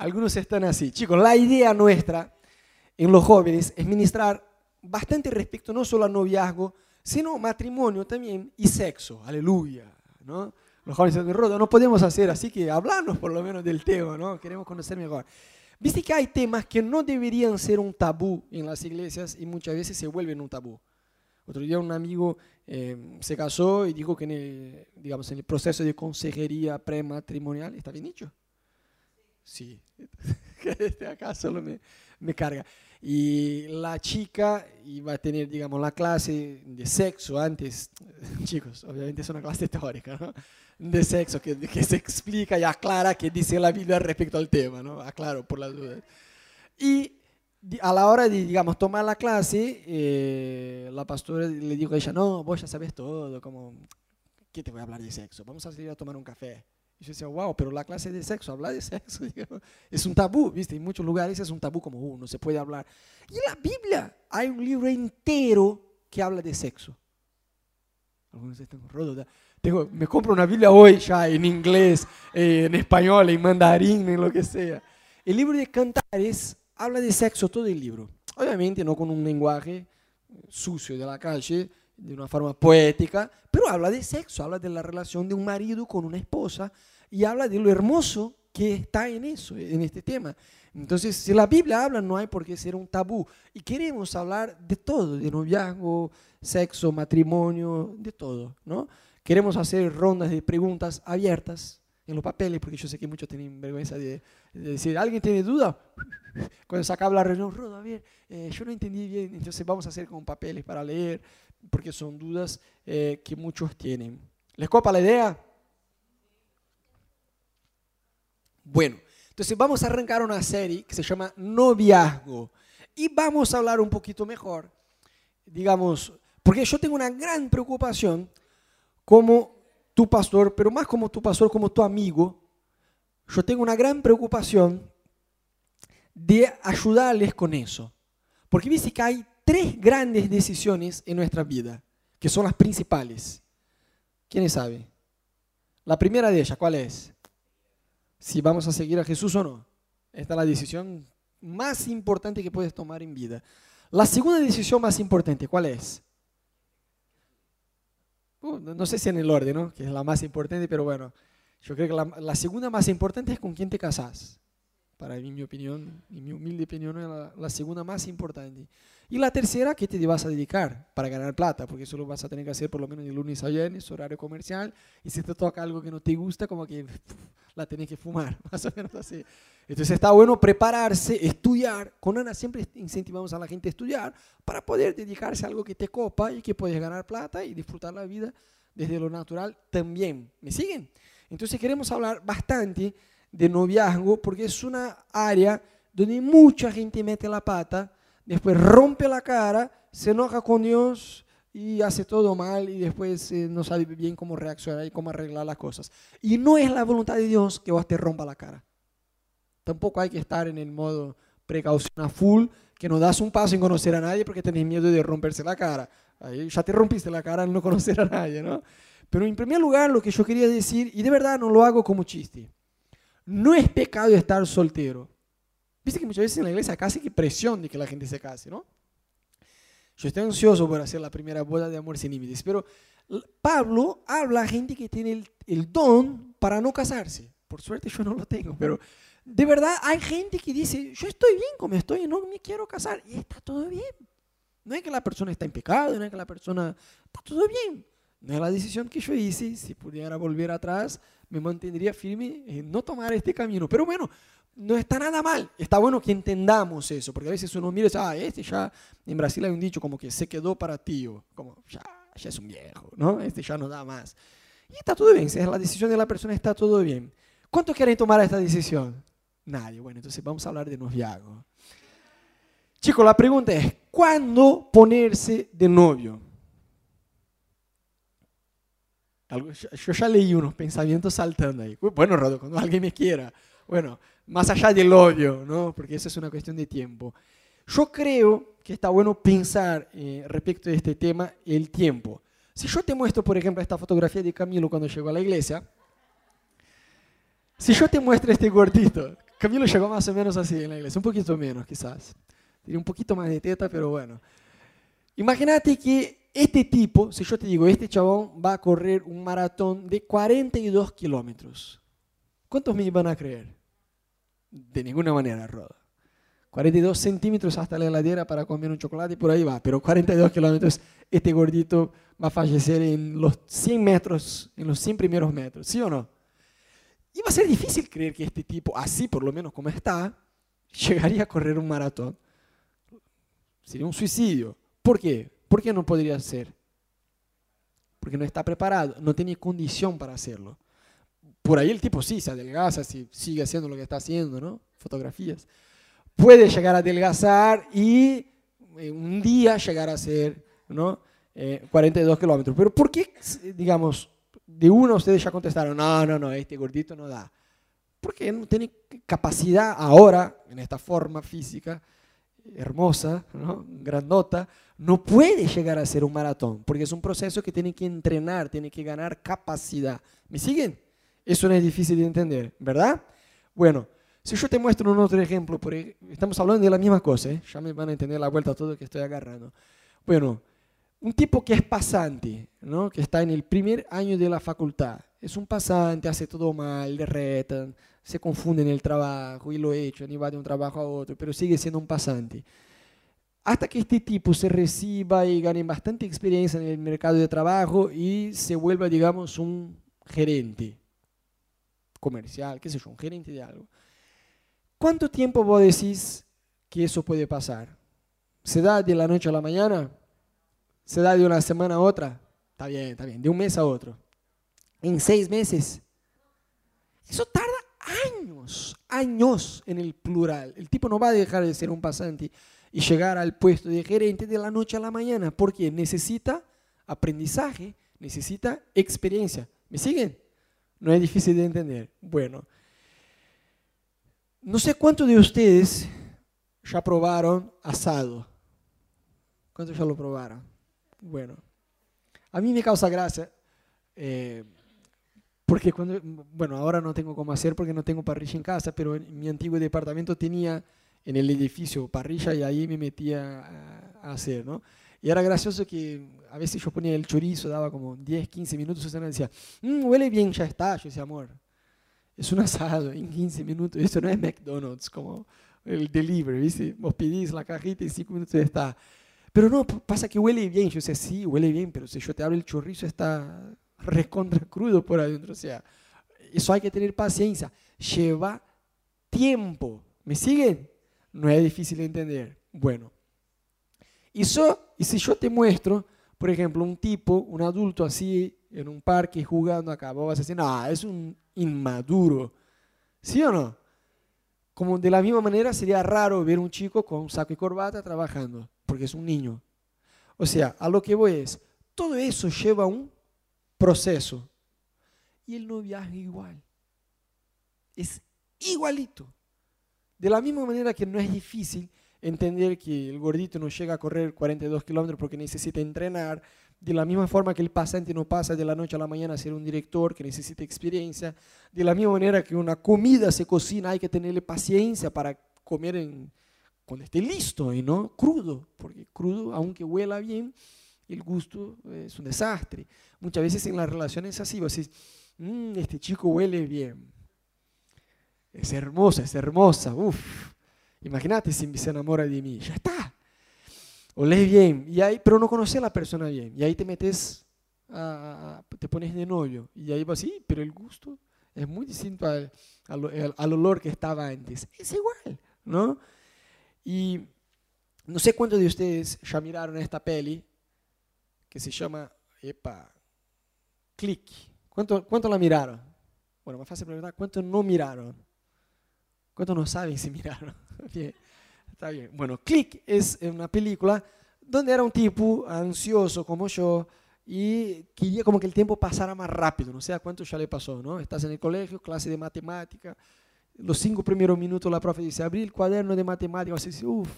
Algunos están así. Chicos, la idea nuestra en los jóvenes es ministrar bastante respecto no solo al noviazgo, sino matrimonio también y sexo. Aleluya. ¿no? Los jóvenes dicen, Rodo, no podemos hacer así que hablarnos por lo menos del tema, ¿no? Queremos conocer mejor. Viste que hay temas que no deberían ser un tabú en las iglesias y muchas veces se vuelven un tabú. Otro día un amigo eh, se casó y dijo que en el, digamos, en el proceso de consejería prematrimonial, ¿está bien dicho? Sí, este acá solo me, me carga. Y la chica iba a tener, digamos, la clase de sexo antes, chicos, obviamente es una clase teórica, ¿no? De sexo, que, que se explica y aclara qué dice la Biblia respecto al tema, ¿no? Aclaro por las dudas. Y a la hora de, digamos, tomar la clase, eh, la pastora le dijo a ella, no, vos ya sabes todo, como, ¿qué te voy a hablar de sexo? Vamos a salir a tomar un café. Y yo decía, wow, pero la clase de sexo, hablar de sexo, es un tabú, ¿viste? En muchos lugares es un tabú como uno, se puede hablar. Y en la Biblia hay un libro entero que habla de sexo. Algunos están rodos. Tengo, me compro una Biblia hoy ya en inglés, eh, en español, en mandarín, en lo que sea. El libro de Cantares habla de sexo todo el libro. Obviamente no con un lenguaje sucio de la calle, de una forma poética, pero habla de sexo, habla de la relación de un marido con una esposa y habla de lo hermoso que está en eso, en este tema. Entonces, si la Biblia habla, no hay por qué ser un tabú. Y queremos hablar de todo, de noviazgo, sexo, matrimonio, de todo, ¿no? Queremos hacer rondas de preguntas abiertas en los papeles, porque yo sé que muchos tienen vergüenza de, decir, ¿alguien tiene duda? Cuando se acaba la reunión, Rodo, a ver, eh, yo no entendí bien, entonces vamos a hacer con papeles para leer, porque son dudas eh, que muchos tienen. ¿Les copa la idea? Bueno, entonces vamos a arrancar una serie que se llama Noviazgo y vamos a hablar un poquito mejor, digamos, porque yo tengo una gran preocupación como tu pastor, pero más como tu pastor, como tu amigo, yo tengo una gran preocupación de ayudarles con eso. Porque viste que hay tres grandes decisiones en nuestra vida, que son las principales. ¿Quiénes saben? La primera de ellas, ¿cuál es? Si vamos a seguir a Jesús o no. Esta es la decisión más importante que puedes tomar en vida. La segunda decisión más importante, ¿cuál es? Uh, no sé si en el orden, ¿no? Que es la más importante, pero bueno, yo creo que la, segunda más importante es con quién te casas para mí, mi opinión, y mi humilde opinión, es la, segunda más importante. Y la tercera, ¿qué te vas a dedicar para ganar plata? Porque eso lo vas a tener que hacer por lo menos de lunes a viernes, horario comercial, y si te toca algo que no te gusta, como que la tenés que fumar, más o menos así. Entonces está bueno prepararse, estudiar. Con Ana siempre incentivamos a la gente a estudiar para poder dedicarse a algo que te copa y que puedes ganar plata y disfrutar la vida desde lo natural también. ¿Me siguen? Entonces queremos hablar bastante de noviazgo porque es una área donde mucha gente mete la pata, después rompe la cara, se enoja con Dios y hace todo mal y después eh, no sabe bien cómo reaccionar y cómo arreglar las cosas. Y no es la voluntad de Dios que vos te rompa la cara. Tampoco hay que estar en el modo precaución a full, que no das un paso en conocer a nadie porque tenés miedo de romperse la cara. Ahí ya te rompiste la cara en no conocer a nadie, ¿no? Pero en primer lugar, lo que yo quería decir, y de verdad no lo hago como chiste, no es pecado estar soltero. Viste que muchas veces en la iglesia casi que presión de que la gente se case, ¿no? Yo estoy ansioso por hacer la primera boda de amor sin límites, pero Pablo habla a gente que tiene el, el, don para no casarse. Por suerte yo no lo tengo, pero de verdad hay gente que dice, yo estoy bien como estoy, no me quiero casar, y está todo bien. No es que la persona está en pecado, no es que la persona está todo bien. No es la decisión que yo hice, si pudiera volver atrás, me mantendría firme en no tomar este camino. Pero bueno, no está nada mal. Está bueno que entendamos eso, porque a veces uno mira y dice, ah, este ya, en Brasil hay un dicho como que se quedó para tío, como ya, ya es un viejo, ¿no? Este ya no da más. Y está todo bien, si es la decisión de la persona, está todo bien. ¿Cuántos quieren tomar esta decisión? Nadie. Bueno, entonces vamos a hablar de noviazgo. Chicos, la pregunta es, ¿cuándo ponerse de novio? Yo ya leí unos pensamientos saltando ahí. Bueno, Rodo, cuando alguien me quiera. Bueno, más allá del odio, ¿no? Porque eso es una cuestión de tiempo. Yo creo que está bueno pensar eh, respecto de este tema el tiempo. Si yo te muestro, por ejemplo, esta fotografía de Camilo cuando llegó a la iglesia, si yo te muestro este gordito, Camilo llegó más o menos así en la iglesia, un poquito menos quizás. Tiene un poquito más de teta, pero bueno. Imagínate que este tipo, si yo te digo, este chabón va a correr un maratón de 42 kilómetros. ¿Cuántos me van a creer? De ninguna manera, Roda. 42 centímetros hasta la heladera para comer un chocolate y por ahí va. Pero 42 kilómetros, este gordito va a fallecer en los 100 metros, en los 100 primeros metros, ¿sí o no? Y va a ser difícil creer que este tipo, así por lo menos como está, llegaría a correr un maratón. Sería un suicidio. ¿Por qué? ¿Por qué no podría ser? Porque no está preparado, no tiene condición para hacerlo. Por ahí el tipo sí se adelgaza, si sigue haciendo lo que está haciendo, ¿no? Fotografías. Puede llegar a adelgazar y eh, un día llegar a ser, ¿no? 42 eh, kilómetros. Pero ¿por qué, digamos, de uno ustedes ya contestaron, no, no, no, este gordito no da? Porque no tiene capacidad ahora, en esta forma física, hermosa, ¿no? grandota, no puede llegar a ser un maratón, porque es un proceso que tiene que entrenar, tiene que ganar capacidad. ¿Me siguen? Eso no es difícil de entender, ¿verdad? Bueno, si yo te muestro un otro ejemplo, estamos hablando de la misma cosa, ¿eh? ya me van a entender la vuelta a todo que estoy agarrando. Bueno, un tipo que es pasante, ¿no? que está en el primer año de la facultad, es un pasante, hace todo mal, le se confunde en el trabajo y lo echan y va de un trabajo a otro, pero sigue siendo un pasante. Hasta que este tipo se reciba y gane bastante experiencia en el mercado de trabajo y se vuelva, digamos, un gerente comercial, qué sé yo, un gerente de algo. ¿Cuánto tiempo vos decís que eso puede pasar? ¿Se da de la noche a la mañana? ¿Se da de una semana a otra? Está bien, está bien, de un mes a otro. ¿En seis meses? Eso tarda años, años en el plural. El tipo no va a dejar de ser un pasante y llegar al puesto de gerente de la noche a la mañana, porque necesita aprendizaje, necesita experiencia. ¿Me siguen? No es difícil de entender. Bueno, no sé cuántos de ustedes ya probaron asado. ¿Cuántos ya lo probaron? Bueno, a mí me causa gracia. Eh, porque cuando, bueno, ahora no tengo cómo hacer porque no tengo parrilla en casa, pero en mi antiguo departamento tenía en el edificio parrilla y ahí me metía a, hacer, ¿no? Y era gracioso que a veces yo ponía el chorizo, daba como 10, 15 minutos, Susana decía, mmm, huele bien, ya está. Yo decía, amor, es un asado en 15 minutos, esto no es McDonald's como el delivery, ¿viste? Vos pedís la cajita y en 5 minutos ya está. Pero no, pasa que huele bien. Yo decía, sí, huele bien, pero si yo te abro el chorizo está recontra crudo por adentro. O sea, eso hay que tener paciencia. Lleva tiempo. ¿Me siguen? No es difícil de entender. Bueno. Y, y si yo te muestro, por ejemplo, un tipo, un adulto así en un parque jugando acá, vas a decir, no, es un inmaduro. ¿Sí o no? Como de la misma manera sería raro ver un chico con un saco y corbata trabajando, porque es un niño. O sea, a lo que voy es, todo eso lleva un proceso. Y el no viaja igual. Es igualito. De la misma manera que no es difícil entender que el gordito no llega a correr 42 kilómetros porque necesita entrenar, de la misma forma que el pasante no pasa de la noche a la mañana a ser un director que necesita experiencia, de la misma manera que una comida se cocina hay que tenerle paciencia para comer en, cuando esté listo y no crudo, porque crudo, aunque huela bien, el gusto es un desastre. Muchas veces en las relaciones es así, vos decís, mm, este chico huele bien, es hermosa, es hermosa, uff, imagínate si se enamora de mí, ya está, olé bien, y ahí, pero no conoces a la persona bien, y ahí te metes, te pones de novio, y ahí vas, sí, pero el gusto es muy distinto al, al, al olor que estaba antes, es igual, ¿no? Y no sé cuántos de ustedes ya miraron esta peli, que se llama, epa, Click. ¿Cuánto, ¿Cuánto la miraron? Bueno, más fácil preguntar, ¿cuántos no miraron? ¿Cuántos no saben si miraron? bien, está bien. Bueno, Click es una película donde era un tipo ansioso como yo y quería como que el tiempo pasara más rápido, no sé a cuánto ya le pasó, ¿no? Estás en el colegio, clase de matemática, los cinco primeros minutos la profe dice, abrí el cuaderno de matemática, dice, uff,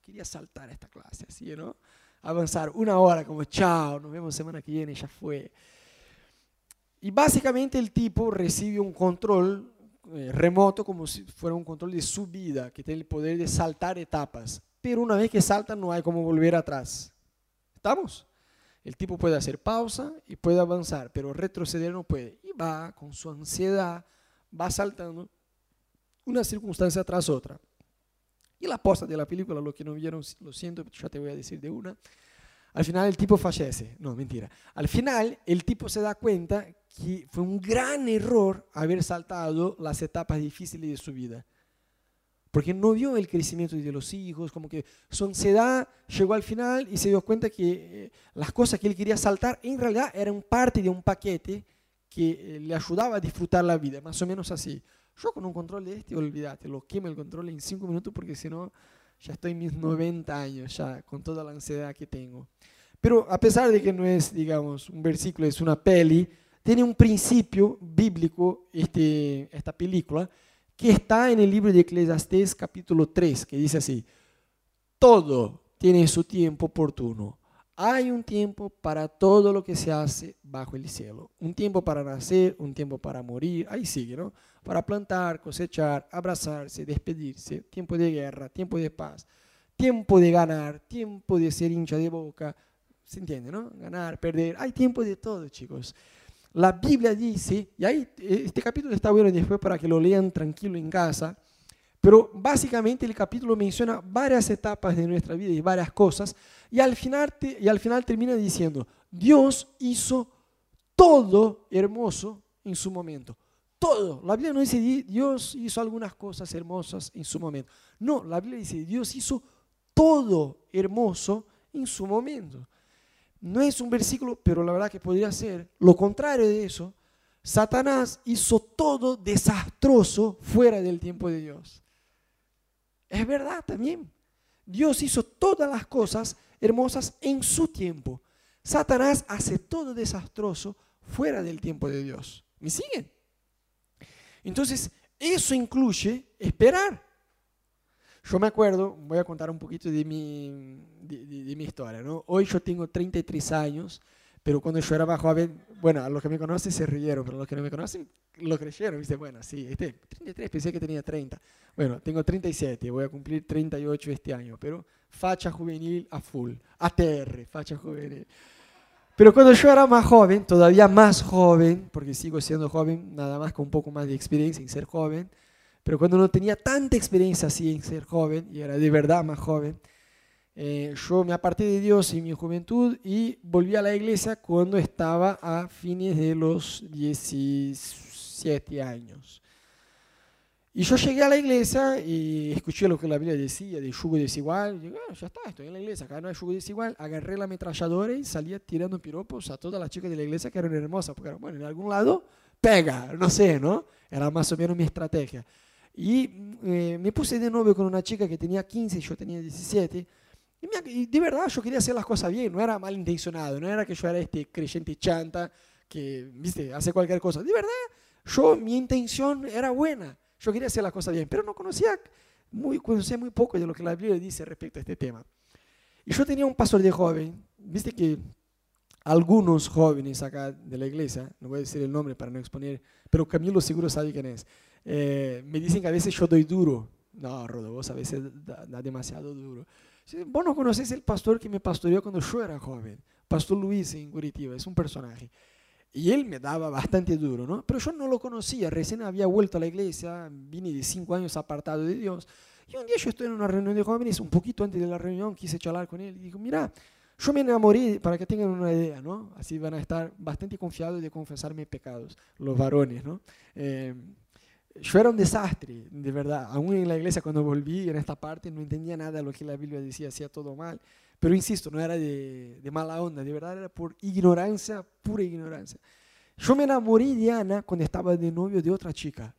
quería saltar esta clase, así, ¿no? Avanzar una hora como chao, nos vemos semana que viene, ya fue. Y básicamente el tipo recibe un control eh, remoto como si fuera un control de subida, que tiene el poder de saltar etapas. Pero una vez que salta no hay como volver atrás. ¿Estamos? El tipo puede hacer pausa y puede avanzar, pero retroceder no puede. Y va con su ansiedad, va saltando una circunstancia tras otra. Y la posta de la película, lo que no vieron, lo siento, ya te voy a decir de una. Al final el tipo fallece. No, mentira. Al final el tipo se da cuenta que fue un gran error haber saltado las etapas difíciles de su vida. Porque no vio el crecimiento de los hijos, como que su ansiedad llegó al final y se dio cuenta que eh, las cosas que él quería saltar en realidad eran parte de un paquete que eh, le ayudaba a disfrutar la vida, más o menos así. Yo con un control de este, olvídate, lo quemo el control en cinco minutos porque si no, ya estoy en mis 90 años, ya con toda la ansiedad que tengo. Pero a pesar de que no es, digamos, un versículo, es una peli, tiene un principio bíblico este, esta película que está en el libro de Eclesiastés capítulo 3, que dice así, todo tiene su tiempo oportuno hay un tiempo para todo lo que se hace bajo el cielo. Un tiempo para nacer, un tiempo para morir, ahí sigue, ¿no? Para plantar, cosechar, abrazarse, despedirse, tiempo de guerra, tiempo de paz, tiempo de ganar, tiempo de ser hincha de boca, ¿se entiende, no? Ganar, perder, hay tiempo de todo, chicos. La Biblia dice, y ahí este capítulo está bueno después para que lo lean tranquilo en casa, pero básicamente el capítulo menciona varias etapas de nuestra vida y varias cosas, y al final, y al final termina diciendo, Dios hizo todo hermoso en su momento. Todo. La Biblia no dice Dios hizo algunas cosas hermosas en su momento. No, la Biblia dice Dios hizo todo hermoso en su momento. No es un versículo, pero la verdad que podría ser lo contrario de eso. Satanás hizo todo desastroso fuera del tiempo de Dios. Es verdad también. Dios hizo todas las cosas hermosas en su tiempo. Satanás hace todo desastroso fuera del tiempo de Dios. ¿Me siguen? Entonces, eso incluye esperar. Yo me acuerdo, voy a contar un poquito de mi, de, mi historia. Hoy yo tengo 33 años pero cuando yo era más joven, bueno, a los que me conocen se rieron, pero a los que no me conocen lo creyeron. Dice, bueno, sí, este, 33, pensé que tenía 30. Bueno, tengo 37, voy a cumplir 38 este año, pero facha juvenil a full, ATR, facha juvenil. Pero cuando yo era más joven, todavía más joven, porque sigo siendo joven, nada más con un poco más de experiencia en ser joven, pero cuando no tenía tanta experiencia así en ser joven, y era de verdad más joven, eh, yo me aparté de Dios en mi juventud y volví a la iglesia cuando estaba a fines de los 17 años. Y yo llegué a la iglesia y escuché lo que la Biblia decía de yugo desigual. Y digo, ah, ya está, estoy en la iglesia, acá no hay yugo desigual. Agarré la ametralladora y salía tirando piropos a todas las chicas de la iglesia que eran hermosas, porque bueno, en algún lado pega, no sé, ¿no? Era más o menos mi estrategia. Y eh, me puse de novio con una chica que tenía 15 y yo tenía 17. Y, de verdad yo quería hacer las cosas bien, no era malintencionado, no era que yo era este creyente chanta que, viste, hace cualquier cosa. De verdad, yo, mi intención era buena, yo quería hacer las cosas bien, pero no conocía muy, conocía muy poco de lo que la Biblia dice respecto a este tema. Y yo tenía un pastor de joven, viste que algunos jóvenes acá de la iglesia, no voy a decir el nombre para no exponer, pero Camilo seguro sabe quién es, eh, me dicen que a veces yo doy duro. No, Rodo, vos a veces da demasiado duro. Vos no conocés el pastor que me pastoreó cuando yo era joven, Pastor Luis en Curitiba, es un personaje. Y él me daba bastante duro, ¿no? Pero yo no lo conocía, recién había vuelto a la iglesia, vine de cinco años apartado de Dios. Y un día yo estoy en una reunión de jóvenes, un poquito antes de la reunión, quise charlar con él y digo, mira, yo me enamoré, para que tengan una idea, ¿no? Así van a estar bastante confiados de confesar mis pecados, los varones, ¿no? Eh, yo era un desastre, de verdad. Aún en la iglesia cuando volví en esta parte no entendía nada de lo que la Biblia decía, hacía todo mal. Pero insisto, no era de, de, mala onda, de verdad era por ignorancia, pura ignorancia. Yo me enamoré de Ana cuando estaba de novio de otra chica.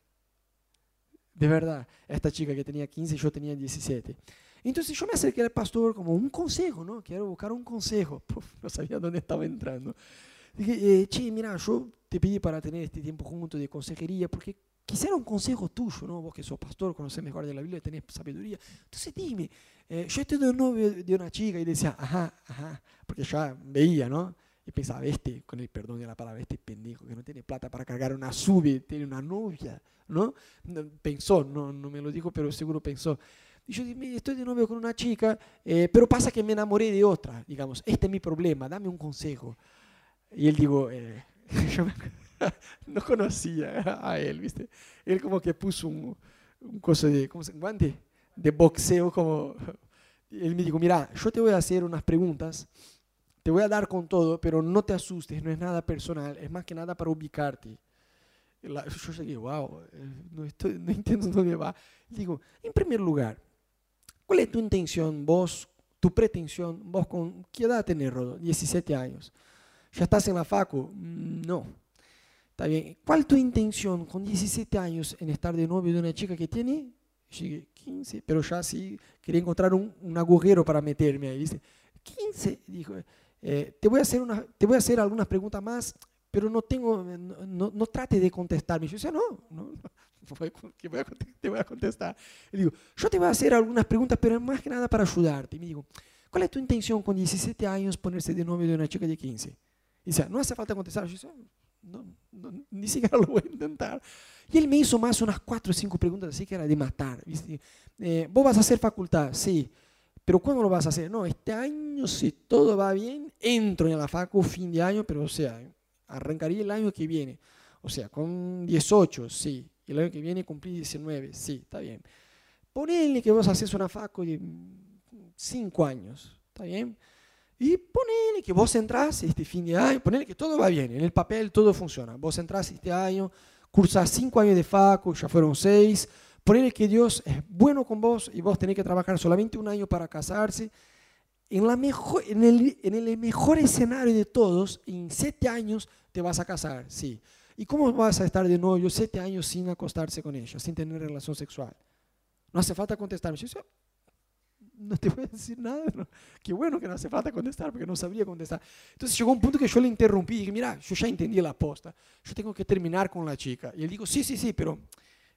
De verdad, esta chica que tenía 15, yo tenía 17. Entonces yo me acerqué al pastor como un consejo, ¿no? Quiero buscar un consejo. no sabía dónde estaba entrando. Dije, eh, che, mira, yo te pedí para tener este tiempo junto de consejería porque quisiera un consejo tuyo, ¿no? Vos que sos pastor, conocés mejor de la Biblia, tenés sabiduría. Entonces dime, eh, yo estoy de novio de una chica y decía, ajá, ajá, porque ya veía, ¿no? Y pensaba, este, con el perdón de la palabra, este pendejo que no tiene plata para cargar una sube, tiene una novia, ¿no? Pensó, no, no me lo dijo, pero seguro pensó. Y yo dije, estoy de novio con una chica, eh, pero pasa que me enamoré de otra, digamos, este es mi problema, dame un consejo. Y él digo, eh, yo no conocía a él, ¿viste? Él como que puso un, un coso de, ¿cómo se guante? De boxeo, como... Él me dijo, mira, yo te voy a hacer unas preguntas te voy a dar con todo, pero no te asustes, no es nada personal, es más que nada para ubicarte. yo llegué, wow, eh, no, estoy, no entiendo dónde va. Digo, en primer lugar, ¿cuál es tu intención, vos, tu pretensión, vos con qué edad tenés, Rodo? 17 años. ¿Ya estás en la facu? Mm, no. Está bien. ¿Cuál tu intención con 17 años en estar de novio de una chica que tiene? 15, pero ya sí quería encontrar un, un agujero para meterme ahí, ¿viste? 15, dijo. Eh, te, voy a hacer una, te voy a hacer algunas preguntas más, pero no tengo, no, no, trate de contestarme. Yo decía, no, no, te voy a contestar. Digo, yo te voy a hacer algunas preguntas, pero más que nada para ayudarte. Y me digo, ¿cuál es tu intención con 17 años ponerse de novio de una chica de 15? Y dice, no hace falta contestar. Yo decía, no, ni siquiera lo voy a intentar. Y él me hizo más unas cuatro o cinco preguntas así que era de matar. Eh, ¿Vos vas a hacer facultad? Sí. Pero ¿cuándo lo vas a hacer? No, este año, si todo va bien, entro en la facu fin de año, pero o sea, arrancaría el año que viene. O sea, con 18, sí. El año que viene cumplí 19, sí, está bien. Ponele que vos haces una facu de 5 años, ¿está bien? Y ponele que vos entras este fin de año, ponele que todo va bien, en el papel todo funciona. Vos entras este año, cursas 5 años de facu, ya fueron 6 Ponele que Dios es bueno con vos y vos tenés que trabajar solamente un año para casarse. En, la mejor, en, el, en el mejor escenario de todos, en siete años te vas a casar, sí. ¿Y cómo vas a estar de novio siete años sin acostarse con ella, sin tener relación sexual? No hace falta contestarme. Yo, no te voy a decir nada. Qué bueno que no hace falta contestar, porque no sabría contestar. Entonces llegó un punto que yo le interrumpí y dije, mira, yo ya entendí la aposta. Yo tengo que terminar con la chica. Y él dijo, sí, sí, sí, pero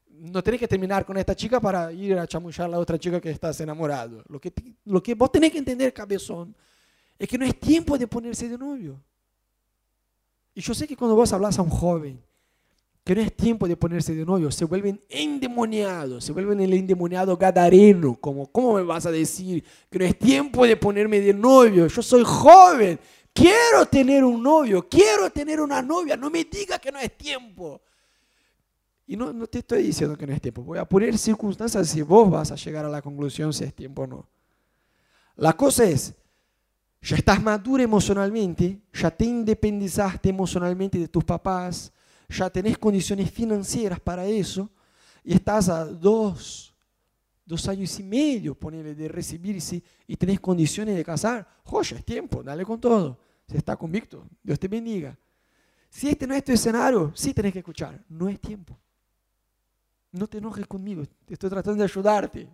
no tenés que terminar con esta chica para ir a chamullar a la otra chica que estás enamorado. Lo que, lo que vos tenés que entender, cabezón, es que no es tiempo de ponerse de novio. Y yo sé que cuando vos hablas a un joven, que no es tiempo de ponerse de novio, se vuelven endemoniados, se vuelven el endemoniado gadareno, como, ¿cómo me vas a decir que no es tiempo de ponerme de novio? Yo soy joven, quiero tener un novio, quiero tener una novia, no me digas que no es tiempo. Y no, no te estoy diciendo que no es tiempo. Voy a poner circunstancias si vos vas a llegar a la conclusión si es tiempo o no. La cosa es, ya estás maduro emocionalmente, ya te independizaste emocionalmente de tus papás, ya tenés condiciones financieras para eso, y estás a dos, dos años y medio, ponele, de recibirse y tenés condiciones de casar, joya, es tiempo, dale con todo. Se está convicto, Dios te bendiga. Si este no es tu escenario, sí tenés que escuchar, no es tiempo no te enojes conmigo, estoy tratando de ayudarte.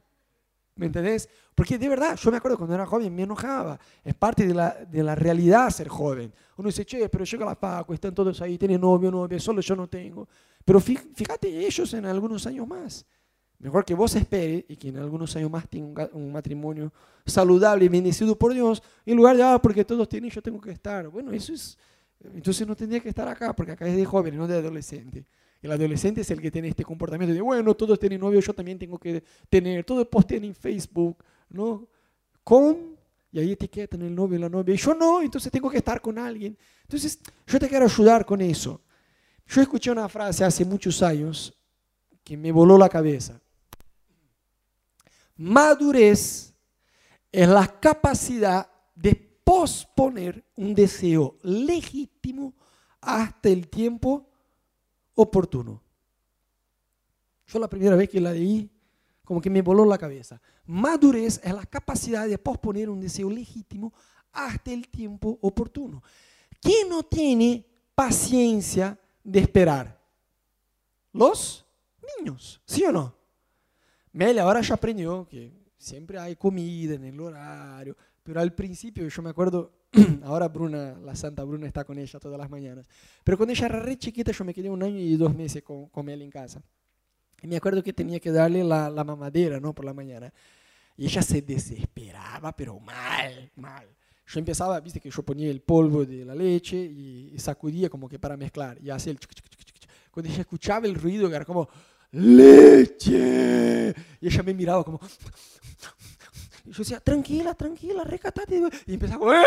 ¿Me entendés? Porque de verdad, yo me acuerdo cuando era joven, me enojaba. Es parte de la, de la realidad ser joven. Uno dice, che, pero llega la Paco, están todos ahí, tienen novio, novia, solo yo no tengo. Pero fíjate ellos en algunos años más. Mejor que vos esperes y que en algunos años más tenga un, matrimonio saludable y bendecido por Dios, en lugar de, ah, porque todos tienen, yo tengo que estar. Bueno, eso es, entonces no tendría que estar acá, porque acá es de joven, no de adolescente. El adolescente es el que tiene este comportamiento de, bueno, todos tienen novio, yo también tengo que tener, todos postean en Facebook, ¿no? Con, y ahí etiquetan el novio y la novia, y yo no, entonces tengo que estar con alguien. Entonces, yo te quiero ayudar con eso. Yo escuché una frase hace muchos años que me voló la cabeza. Madurez es la capacidad de posponer un deseo legítimo hasta el tiempo oportuno. Yo la primera vez que la leí, como que me voló la cabeza. Madurez es la capacidad de posponer un deseo legítimo hasta el tiempo oportuno. ¿Quién no tiene paciencia de esperar? Los niños, ¿sí o no? Mel ahora ya aprendió que siempre hay comida en el horario, pero al principio yo me acuerdo Ahora Bruna, la Santa Bruna está con ella todas las mañanas. Pero cuando ella era re chiquita, yo me quedé un año y dos meses con, con él en casa. Y me acuerdo que tenía que darle la, la mamadera, ¿no? Por la mañana. Y ella se desesperaba, pero mal, mal. yo empezaba, viste que yo ponía el polvo de la leche y, sacudía como que para mezclar y hacía el... Cuando ella escuchaba el ruido, era como, leche. Y ella me miraba como... Y yo decía, tranquila, tranquila, recatate. Y empezaba...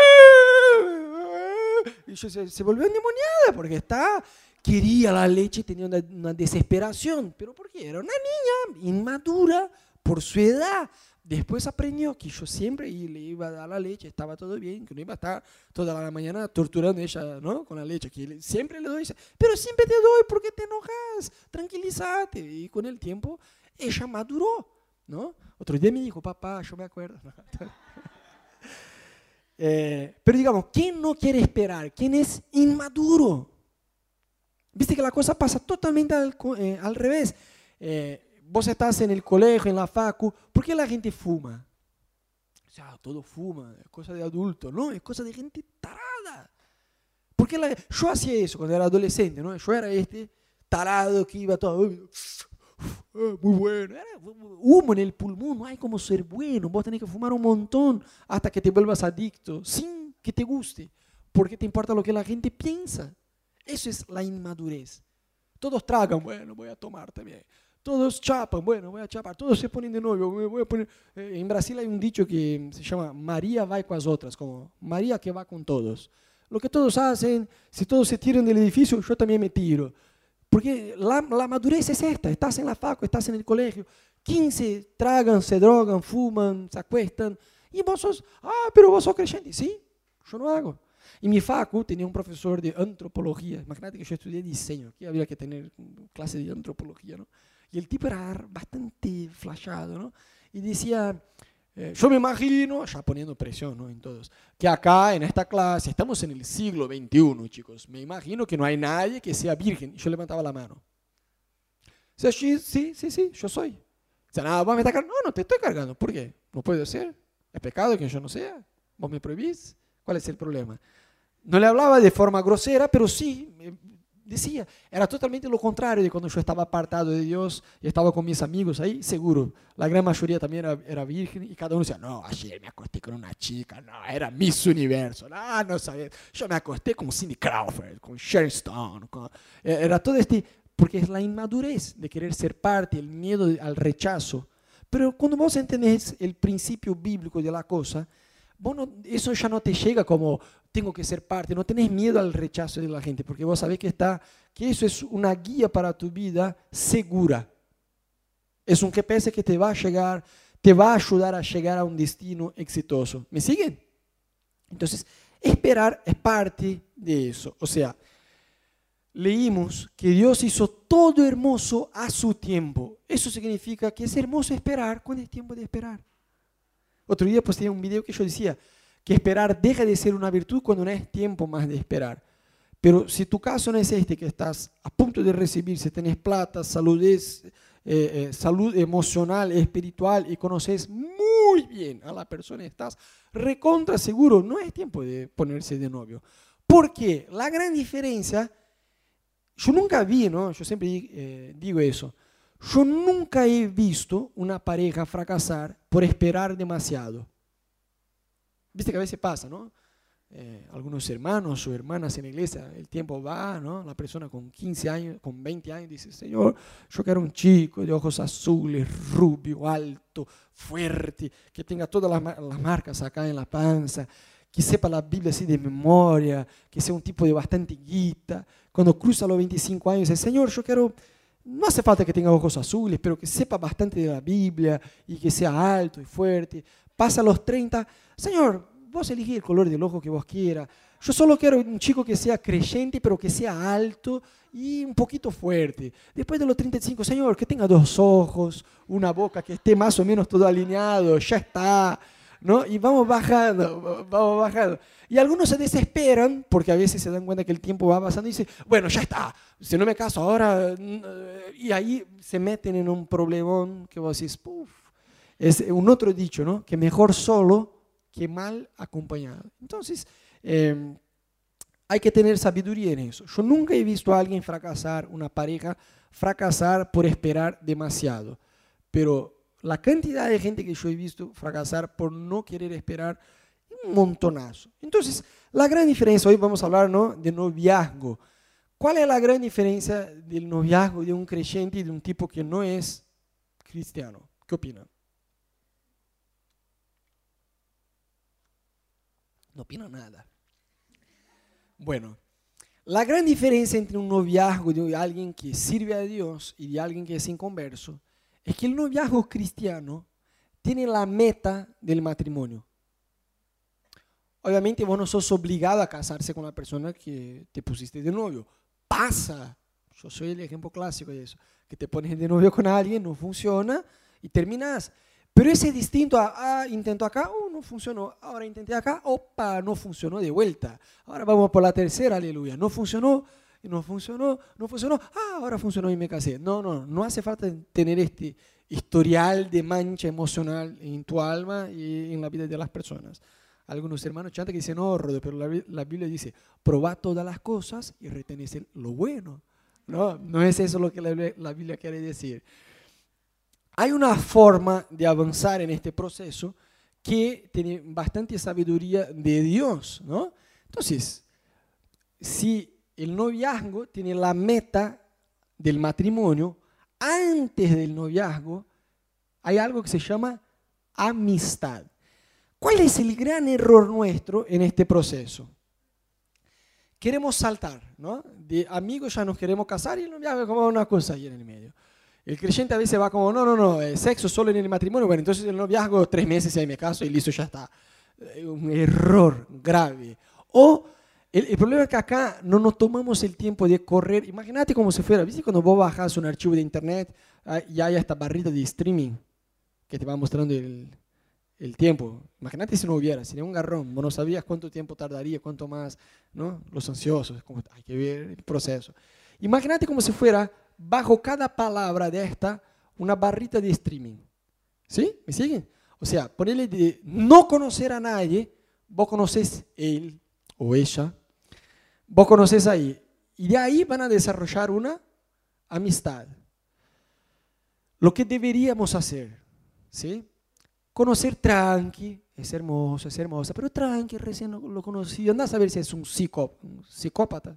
Y yo se, se volvió endemoniada porque está quería la leche, tenía una, una, desesperación. ¿Pero por qué? Era una niña inmadura por su edad. Después aprendió que yo siempre le iba a dar la leche, estaba todo bien, que no iba a estar toda la mañana torturando a ella ¿no? con la leche, que siempre le doy, pero siempre te doy, ¿por qué te enojas? Tranquilízate. Y con el tiempo ella maduró. ¿No? Otro día me dijo, papá, yo me acuerdo. eh, pero digamos, ¿quién no quiere esperar? ¿Quién es inmaduro? Viste que la cosa pasa totalmente al, eh, revés. Eh, vos estás en el colegio, en la facu, ¿por qué la gente fuma? O sea, todo fuma, es cosa de adulto, ¿no? Es cosa de gente tarada. Porque yo hacía eso cuando era adolescente, ¿no? Yo era este tarado que iba todo, muy bueno, era humo en el pulmón, no hay como ser bueno, vos tenés que fumar un montón hasta que te vuelvas adicto, sin que te guste, porque te importa lo que la gente piensa. Eso es la inmadurez. Todos tragan, bueno, voy a tomar también. Todos chapan, bueno, voy a chapar. Todos se ponen de novio. Voy a poner... Eh, en Brasil hay un dicho que se llama María va con las otras, como María que va con todos. Lo que todos hacen, si todos se tiran del edificio, yo también me tiro. Porque la, la madurez es esta, estás en la facu, estás en el colegio, 15 tragan, se drogan, fuman, se acuestan, y vos sos, ah, pero vos sos creyente. Sí, yo no hago. En mi facu tenía un profesor de antropología. Imagínate que yo estudié diseño, que había que tener clase de antropología, ¿no? Y el tipo era bastante flashado, ¿no? Y decía, eh, yo me imagino, ya poniendo presión ¿no? en todos, que acá en esta clase estamos en el siglo XXI, chicos. Me imagino que no hay nadie que sea virgen. Yo levantaba la mano. Sí, sí, sí, sí, yo soy. O sea, nada, vos me estás cargando. No, no te estoy cargando. ¿Por qué? No puede ser. Es pecado que yo no sea. Vos me prohibís. ¿Cuál es el problema? No le hablaba de forma grosera, pero sí decía, era totalmente lo contrario de cuando yo estaba apartado de Dios y estaba con mis amigos ahí, seguro, la gran mayoría también era, era virgen y cada uno decía, no, ayer me acosté con una chica, no, era Miss Universo, no, no sabía, yo me acosté con Cindy Crawford, con Sharon Stone, e, era todo este, porque es la inmadurez de querer ser parte, el miedo al rechazo, pero cuando vos entendés el principio bíblico de la cosa, vos eso ya no te llega como tengo que ser parte, no tenés miedo al rechazo de la gente, porque vos sabés que, está, que eso es una guía para tu vida segura. Es un GPS que te va a llegar, te va a ayudar a llegar a un destino exitoso. ¿Me siguen? Entonces, esperar es parte de eso. O sea, leímos que Dios hizo todo hermoso a su tiempo. Eso significa que es hermoso esperar cuando es tiempo de esperar. Otro día pues tenía un video que yo decía, que esperar deja de ser una virtud cuando no es tiempo más de esperar. Pero si tu caso no es este, que estás a punto de recibir, si tenés plata, salud, eh, eh, salud emocional, espiritual y conoces muy bien a la persona, estás recontra seguro, no es tiempo de ponerse de novio. Porque la gran diferencia, yo nunca vi, ¿no? yo siempre eh, digo eso, yo nunca he visto una pareja fracasar por esperar demasiado. Viste que a veces pasa, ¿no? Eh, algunos hermanos o hermanas en la iglesia, el tiempo va, ¿no? La persona con 15 años, con 20 años dice, Señor, yo quiero un chico de ojos azules, rubio, alto, fuerte, que tenga todas las, las marcas acá en la panza, que sepa la Biblia así de memoria, que sea un tipo de bastante guita. Cuando cruza los 25 años, dice, Señor, yo quiero, no hace falta que tenga ojos azules, pero que sepa bastante de la Biblia y que sea alto y fuerte. Pasa los 30, Señor, vos elegí el color del ojo que vos quieras. Yo solo quiero un chico que sea creyente, pero que sea alto y un poquito fuerte. Después de los 35, Señor, que tenga dos ojos, una boca que esté más o menos todo alineado, ya está. ¿No? Y vamos bajando, vamos bajando. Y algunos se desesperan porque a veces se dan cuenta que el tiempo va pasando y dicen, bueno, ya está, si no me caso ahora, y ahí se meten en un problemón que vos decís, puff. Es un otro dicho, ¿no? Que mejor solo que mal acompañado. Entonces, em, hay que tener sabiduría en eso. Yo nunca he visto a alguien fracasar, una pareja fracasar por esperar demasiado, pero la cantidad de gente que yo he visto fracasar por no querer esperar, un montonazo. Entonces, la gran diferencia, hoy vamos a hablar ¿no? de noviazgo. ¿Cuál es la gran diferencia del noviazgo de un creyente y de un tipo que no es cristiano? ¿Qué opinan? No opina nada. Bueno, la gran diferencia entre un noviazgo de alguien que sirve a Dios y de alguien que es inconverso es que el noviazgo cristiano tiene la meta del matrimonio. Obviamente vos no sos obligado a casarse con la persona que te pusiste de novio. Pasa. Yo soy el ejemplo clásico de eso. Que te pones de novio con alguien, no funciona y terminas. Pero ese es distinto a, ah, intento acá, oh, no funcionó, ahora intenté acá, opa, no funcionó de vuelta. Ahora vamos por la tercera, aleluya. No funcionó, no funcionó, no funcionó, ah, ahora funcionó y me casé. No, no, no hace falta tener este historial de mancha emocional en tu alma y en la vida de las personas. Algunos hermanos chantan que dicen, no, Rodo, pero la, Biblia dice, probad todas las cosas y retenés lo bueno. No, no es eso lo que la Biblia quiere decir hay una forma de avanzar en este proceso que tiene bastante sabiduría de Dios, ¿no? Entonces, si el noviazgo tiene la meta del matrimonio, antes del noviazgo hay algo que se llama amistad. ¿Cuál es el gran error nuestro en este proceso? Queremos saltar, ¿no? De amigos ya nos queremos casar y el noviazgo es como una cosa ahí en el medio. El creyente a veces va como, no, no, no, eh, sexo solo en el matrimonio. Bueno, entonces el noviazgo tres meses y ahí me caso y listo, ya está. Eh, un error grave. O el, problema es que acá no nos tomamos el tiempo de correr. Imagínate como si fuera, ¿viste cuando vos bajas un archivo de internet ah, y hay esta barrita de streaming que te va mostrando el, el tiempo? Imagínate si no hubiera, sería un garrón. Vos no sabías cuánto tiempo tardaría, cuánto más, ¿no? Los ansiosos, como, hay que ver el proceso. Imagínate como si fuera bajo cada palabra de esta una barrita de streaming. ¿Sí? ¿Me siguen? O sea, ponerle de no conocer a nadie, vos conoces él o ella, vos conoces ahí. Y de ahí van a desarrollar una amistad. Lo que deberíamos hacer, ¿sí? Conocer tranqui, es hermoso, es hermosa, pero tranqui, recién lo, conocí. Anda a saber si es un, un psicópata.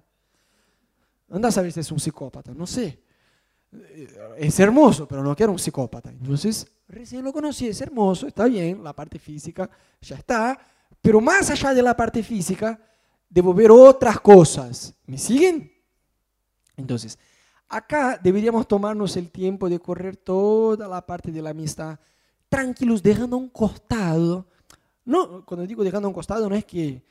Anda a saber si es un psicópata, no sé. Eh, es hermoso, pero no quiero un psicópata. Entonces, recién lo conocí, es hermoso, está bien, la parte física ya está, pero más allá de la parte física, debo ver otras cosas. ¿Me siguen? Entonces, acá deberíamos tomarnos el tiempo de correr toda la parte de la amistad tranquilos, dejando a un costado. No, cuando digo dejando a un costado, no es que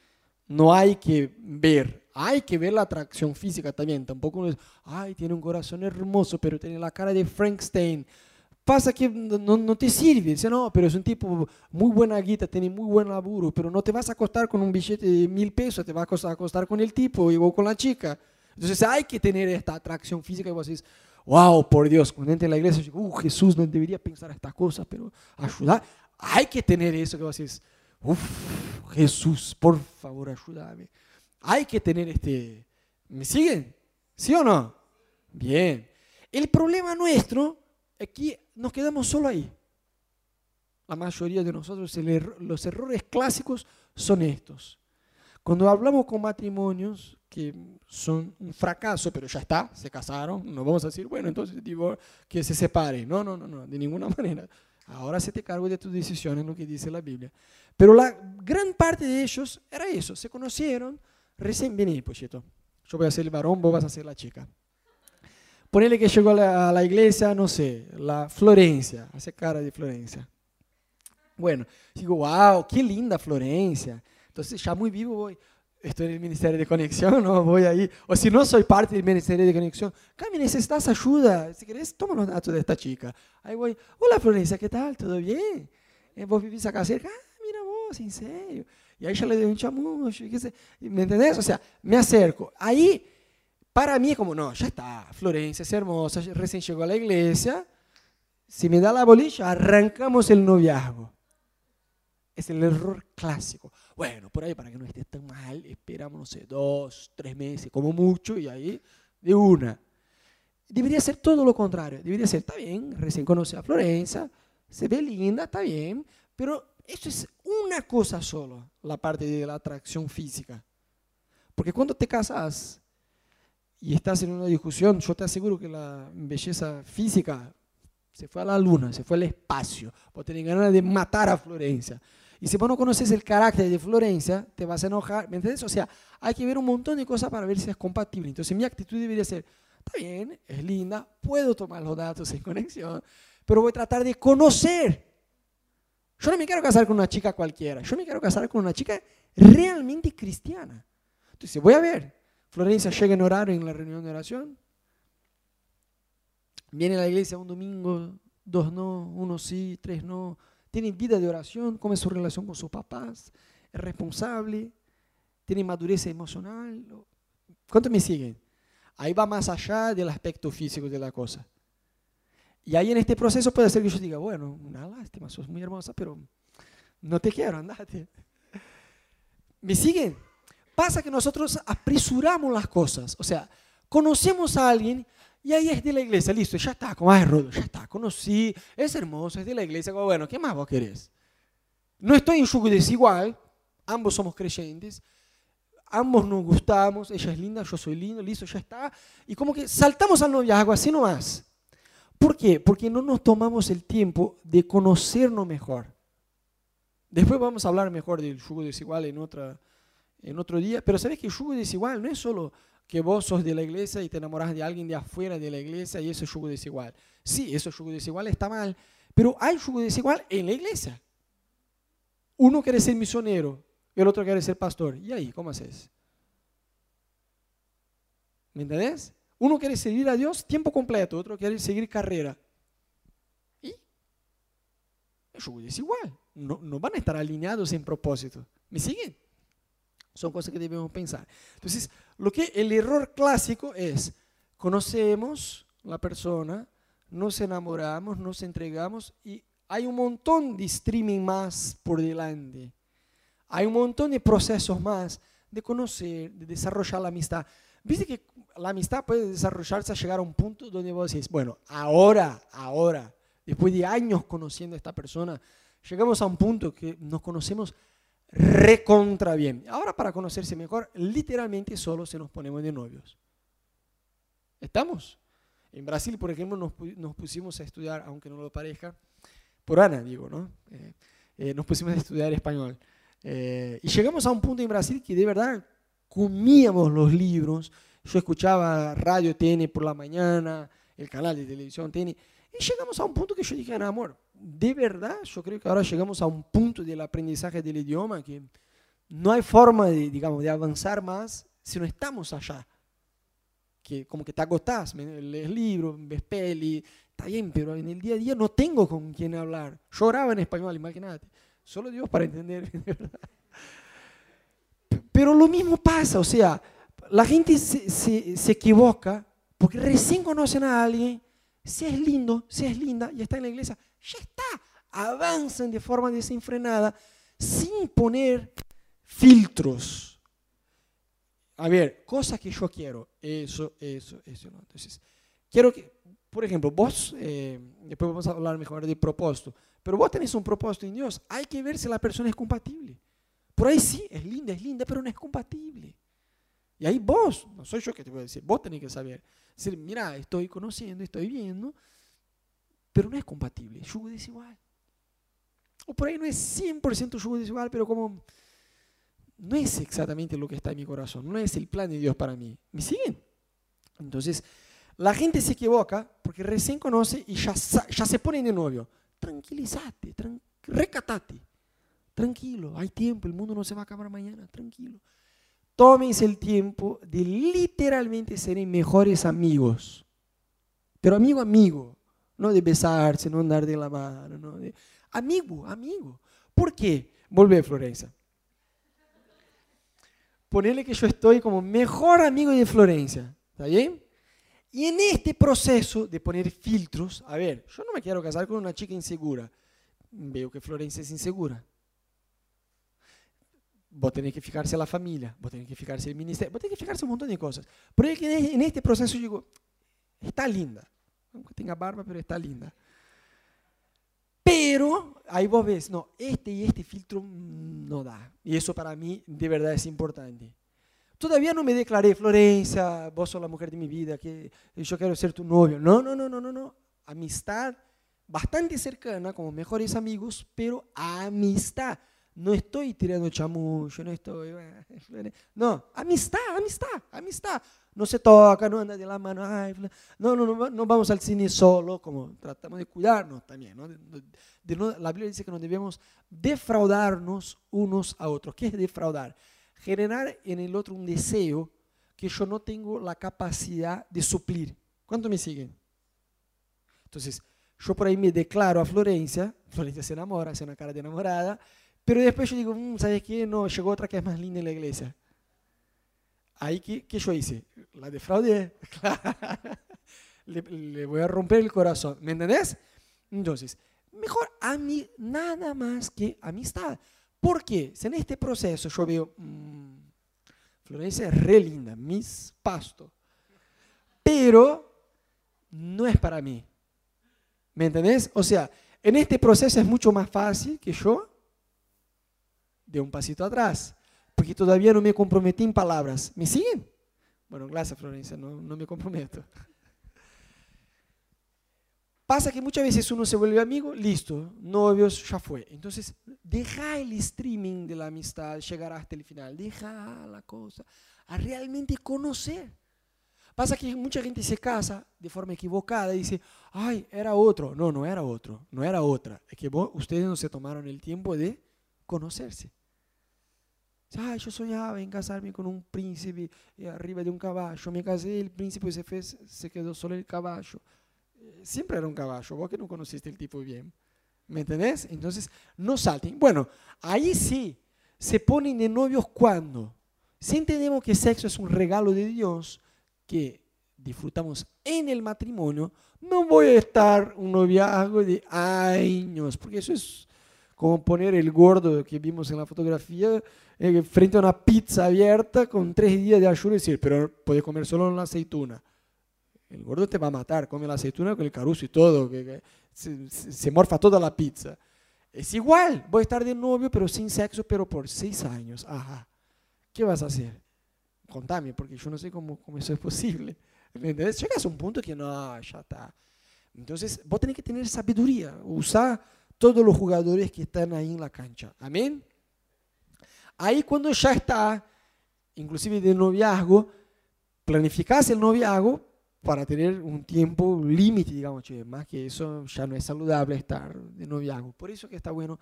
no hay que ver, hay que ver la atracción física también. Tampoco es, ay, tiene un corazón hermoso, pero tiene la cara de Frankenstein. Pasa que no, te sirve. Dice, no, pero es un tipo muy buena guita, tiene muy buen laburo, pero no te vas a acostar con un billete de mil pesos, te vas a acostar con el tipo y con la chica. Entonces hay que tener esta atracción física y vos decís, wow, por Dios, cuando entra en la iglesia, digo, uh, Jesús no debería pensar estas cosas, pero ayudar. Hay que tener eso que vos decís, uff, Jesús, por favor, ayúdame. Hay que tener este... ¿Me siguen? ¿Sí o no? Bien. El problema nuestro es que nos quedamos solo ahí. La mayoría de nosotros, los errores clásicos son estos. Cuando hablamos con matrimonios que son un fracaso, pero ya está, se casaron, no vamos a decir, bueno, entonces que se separen. No, no, no, no, de ninguna manera. Ahora se te cargo de tus decisiones, lo que dice la Biblia. Pero la gran parte de ellos era eso, se conocieron, recién vení, Pochito. Yo voy a ser el varón, vos vas a ser la chica. Ponele que llegó a la, iglesia, no sé, la Florencia, hace cara de Florencia. Bueno, digo, wow, qué linda Florencia. Entonces ya muy vivo voy, estoy en el Ministerio de Conexión, no voy ahí. O si no soy parte del Ministerio de Conexión, Cami, necesitas ayuda. Si querés, toma los datos de esta chica. Ahí voy, hola Florencia, ¿qué tal? ¿Todo bien? Eh, ¿Vos vivís acá cerca? Ah, mira vos, en serio. Y ahí ya le doy un chamucho, ¿me entendés? O sea, me acerco. Ahí, para mí es como, no, ya está, Florencia es hermosa, recién llegó a la iglesia. Si me da la bolilla, arrancamos el noviazgo. Es el error clásico. Bueno, por ahí para que no esté tan mal, esperamos, no sé, dos, tres meses, como mucho, y ahí de una. Debería ser todo lo contrario. Debería ser, está bien, recién conoce a Florencia, se ve linda, está bien, pero eso es un una cosa solo, la parte de la atracción física. Porque cuando te casas y estás en una discusión, yo te aseguro que la belleza física se fue a la luna, se fue al espacio. Vos tenés ganas de matar a Florencia. Y si vos no conoces el carácter de Florencia, te vas a enojar. ¿Me entiendes? O sea, hay que ver un montón de cosas para ver si es compatible. Entonces mi actitud debería ser, está bien, es linda, puedo tomar los datos en conexión, pero voy a tratar de conocer. Yo no me quiero casar con una chica cualquiera, yo me quiero casar con una chica realmente cristiana. Entonces voy a ver, Florencia llega en horario en la reunión de oración, viene a la iglesia un domingo, dos no, uno sí, tres no, tiene vida de oración, cómo es su relación con sus papás, es responsable, tiene madurez emocional. ¿Cuántos me siguen? Ahí va más allá del aspecto físico de la cosa. Y ahí en este proceso puede ser que yo diga, bueno, una lástima, sos muy hermosa, pero no te quiero, andate. ¿Me siguen? Pasa que nosotros apresuramos las cosas. O sea, conocemos a alguien y ahí es de la iglesia, listo, ya está, como es rudo, ya está, conocí, es hermoso, es de la iglesia, bueno, ¿qué más vos querés? No estoy en yugo desigual, ambos somos creyentes, ambos nos gustamos, ella es linda, yo soy lindo, listo, ya está. Y como que saltamos al noviazgo, así nomás. ¿Por qué? Porque no nos tomamos el tiempo de conocernos mejor. Después vamos a hablar mejor del yugo desigual en, otra, en otro día, pero sabes que el yugo desigual no es solo que vos sos de la iglesia y te enamoras de alguien de afuera de la iglesia y eso es yugo desigual. Sí, eso es yugo desigual, está mal, pero hay yugo desigual en la iglesia. Uno quiere ser misionero, el otro quiere ser pastor. ¿Y ahí cómo haces? ¿Me entendés? Uno quiere servir a Dios tiempo completo, otro quiere seguir carrera. ¿Y? Es desigual. No, no van a estar alineados en propósito. ¿Me siguen? Son cosas que debemos pensar. Entonces, lo que el error clásico es, conocemos la persona, nos enamoramos, nos entregamos y hay un montón de streaming más por delante. Hay un montón de procesos más de conocer, de desarrollar la amistad. Viste que la amistad puede desarrollarse a llegar a un punto donde vos decís, bueno, ahora, ahora, después de años conociendo a esta persona, llegamos a un punto que nos conocemos recontra bien. Ahora para conocerse mejor, literalmente solo se nos ponemos de novios. ¿Estamos? En Brasil, por ejemplo, nos, pusimos a estudiar, aunque no lo parezca, por Ana, digo, ¿no? Eh, eh, nos pusimos a estudiar español. Eh, y llegamos a un punto en Brasil que de verdad comíamos los libros. Yo escuchaba radio TN por la mañana, el canal de televisión TN. Y llegamos a un punto que yo dije, amor, de verdad, yo creo que ahora llegamos a un punto del aprendizaje del idioma que no hay forma de, digamos, de avanzar más si no estamos allá. Que como que te agotás, lees libros, ves peli, está bien, pero en el día a día no tengo con quién hablar. Lloraba en español, imagínate. Solo Dios para entender, Pero lo mismo pasa, o sea, la gente se, se, equivoca porque recién conocen a alguien, si es lindo, si es linda y está en la iglesia, ya está, avanzan de forma desenfrenada sin poner filtros. A ver, cosas que yo quiero, eso, eso, eso. ¿no? Entonces, quiero que, por ejemplo, vos, eh, después vamos a hablar mejor de propósito, pero vos tenés un propósito en Dios, hay que ver si la persona es compatible. Por ahí sí, es linda, es linda, pero no es compatible. Y ahí vos, no soy yo que te voy a decir, vos tenés que saber. Decir, mira, estoy conociendo, estoy viendo, pero no es compatible, yugo desigual. O por ahí no es 100% yugo desigual, pero como no es exactamente lo que está en mi corazón, no es el plan de Dios para mí. ¿Me siguen? Entonces, la gente se equivoca porque recién conoce y ya, ya se pone de novio tranquilízate, recatate. Tranquilo, hay tiempo, el mundo no se va a acabar mañana, tranquilo. Tómense el tiempo de literalmente ser mejores amigos. Pero amigo, amigo, no de besarse, no andar de la mano, no de... amigo, amigo. ¿Por qué? Volver, Florencia. Ponerle que yo estoy como mejor amigo de Florencia, ¿está bien? Y en este proceso de poner filtros, a ver, yo no me quiero casar con una chica insegura. Veo que Florencia es insegura. Vos tenés que fijarse a la familia, vos tenés que fijarse el ministerio, vos tenés que fijarse un montón de cosas. Pero en este proceso yo digo, está linda. Aunque tenga barba, pero está linda. Pero ahí vos ves, no, este y este filtro no da. Y eso para mí de verdad es importante. Todavía no me declaré, Florencia, vos sos la mujer de mi vida, que yo quiero ser tu novio. No, no, no, no, no, no. Amistad bastante cercana, como mejores amigos, pero amistad. No estoy tirando chamucho, no estoy... No, amistad, amistad, amistad. No se toca, no anda de la mano. no, no, no, no vamos al cine solo, como tratamos de cuidarnos también. ¿no? la Biblia dice que no debemos defraudarnos unos a otros. ¿Qué es defraudar? Generar en el otro un deseo que yo no tengo la capacidad de suplir. ¿Cuánto me siguen? Entonces, yo por ahí me declaro a Florencia, Florencia se enamora, hace una cara de enamorada, pero después yo digo, mm, ¿sabes qué? No, llegó otra que es más linda en la iglesia. Ahí, ¿qué, qué yo hice? La defraudé. le, le, voy a romper el corazón. ¿Me entendés? Entonces, mejor a mí nada más que amistad. ¿Por qué? Si en este proceso yo veo, mmm, Florencia es re linda, mis pasto, pero no es para mí. ¿Me entendés? O sea, en este proceso es mucho más fácil que yo de un pasito atrás, porque todavía no me comprometí en palabras. ¿Me siguen? Bueno, gracias Florencia, no, no me comprometo. Pasa que muchas veces uno se vuelve amigo, listo, novios, ya fue. Entonces, deja el streaming de la amistad, llegar hasta el final, deja la cosa, a realmente conocer. Pasa que mucha gente se casa de forma equivocada y dice, ay, era otro. No, no era otro, no era otra. Es que ustedes no se tomaron el tiempo de conocerse. Ay, yo soñaba en casarme con un príncipe eh, arriba de un caballo. Me casé, el príncipe se, fue, se quedó solo el caballo. Eh, siempre era un caballo, vos que no conociste el tipo bien. ¿Me entendés? Entonces, no salten. Bueno, ahí sí, se ponen de novios cuando. Si entendemos que sexo es un regalo de Dios que disfrutamos en el matrimonio, no voy a estar un noviazgo de años, porque eso es como poner el gordo que vimos en la fotografía eh, frente a una pizza abierta con tres días de ayuno y decir, pero puedes comer solo una aceituna. El gordo te va a matar, come la aceituna con el caruso y todo, que, se, morfa toda la pizza. Es igual, voy a estar de novio, pero sin sexo, pero por seis años. Ajá. ¿Qué vas a hacer? Contame, porque yo no sé cómo, cómo eso es posible. Llegas a un punto que no, ya está. Entonces, vos tenés que tener sabiduría, usar todos los jugadores que están ahí en la cancha. Amén. Ahí cuando ya está, inclusive de noviazgo, planificás el noviazgo para tener un tiempo límite, digamos, más que eso ya no es saludable estar de noviazgo. Por eso que está bueno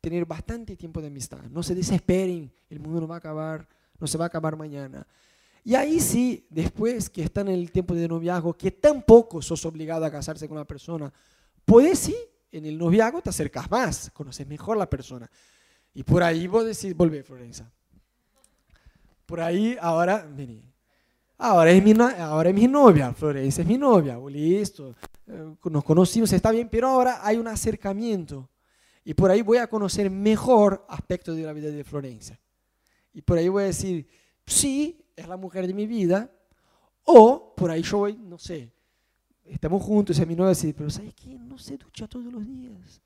tener bastante tiempo de amistad. No se desesperen, el mundo no va a acabar, no se va a acabar mañana. Y ahí sí, después que están en el tiempo de noviazgo, que tampoco sos obligado a casarse con una persona, puedes sí en el noviazgo te acercas más, conoces mejor la persona. Y por ahí vos decís, volvé, Florencia. Por ahí, ahora, vení. Ahora es, mi, ahora es mi novia, Florencia es mi novia, listo. Eh, nos conocimos, está bien, pero ahora hay un acercamiento. Y por ahí voy a conocer mejor aspectos de la vida de Florencia. Y por ahí voy a decir, sí, es la mujer de mi vida. O por ahí yo voy, no sé, estamos juntos y mi novia dice, pero ¿sabes qué? No se ducha todos los días.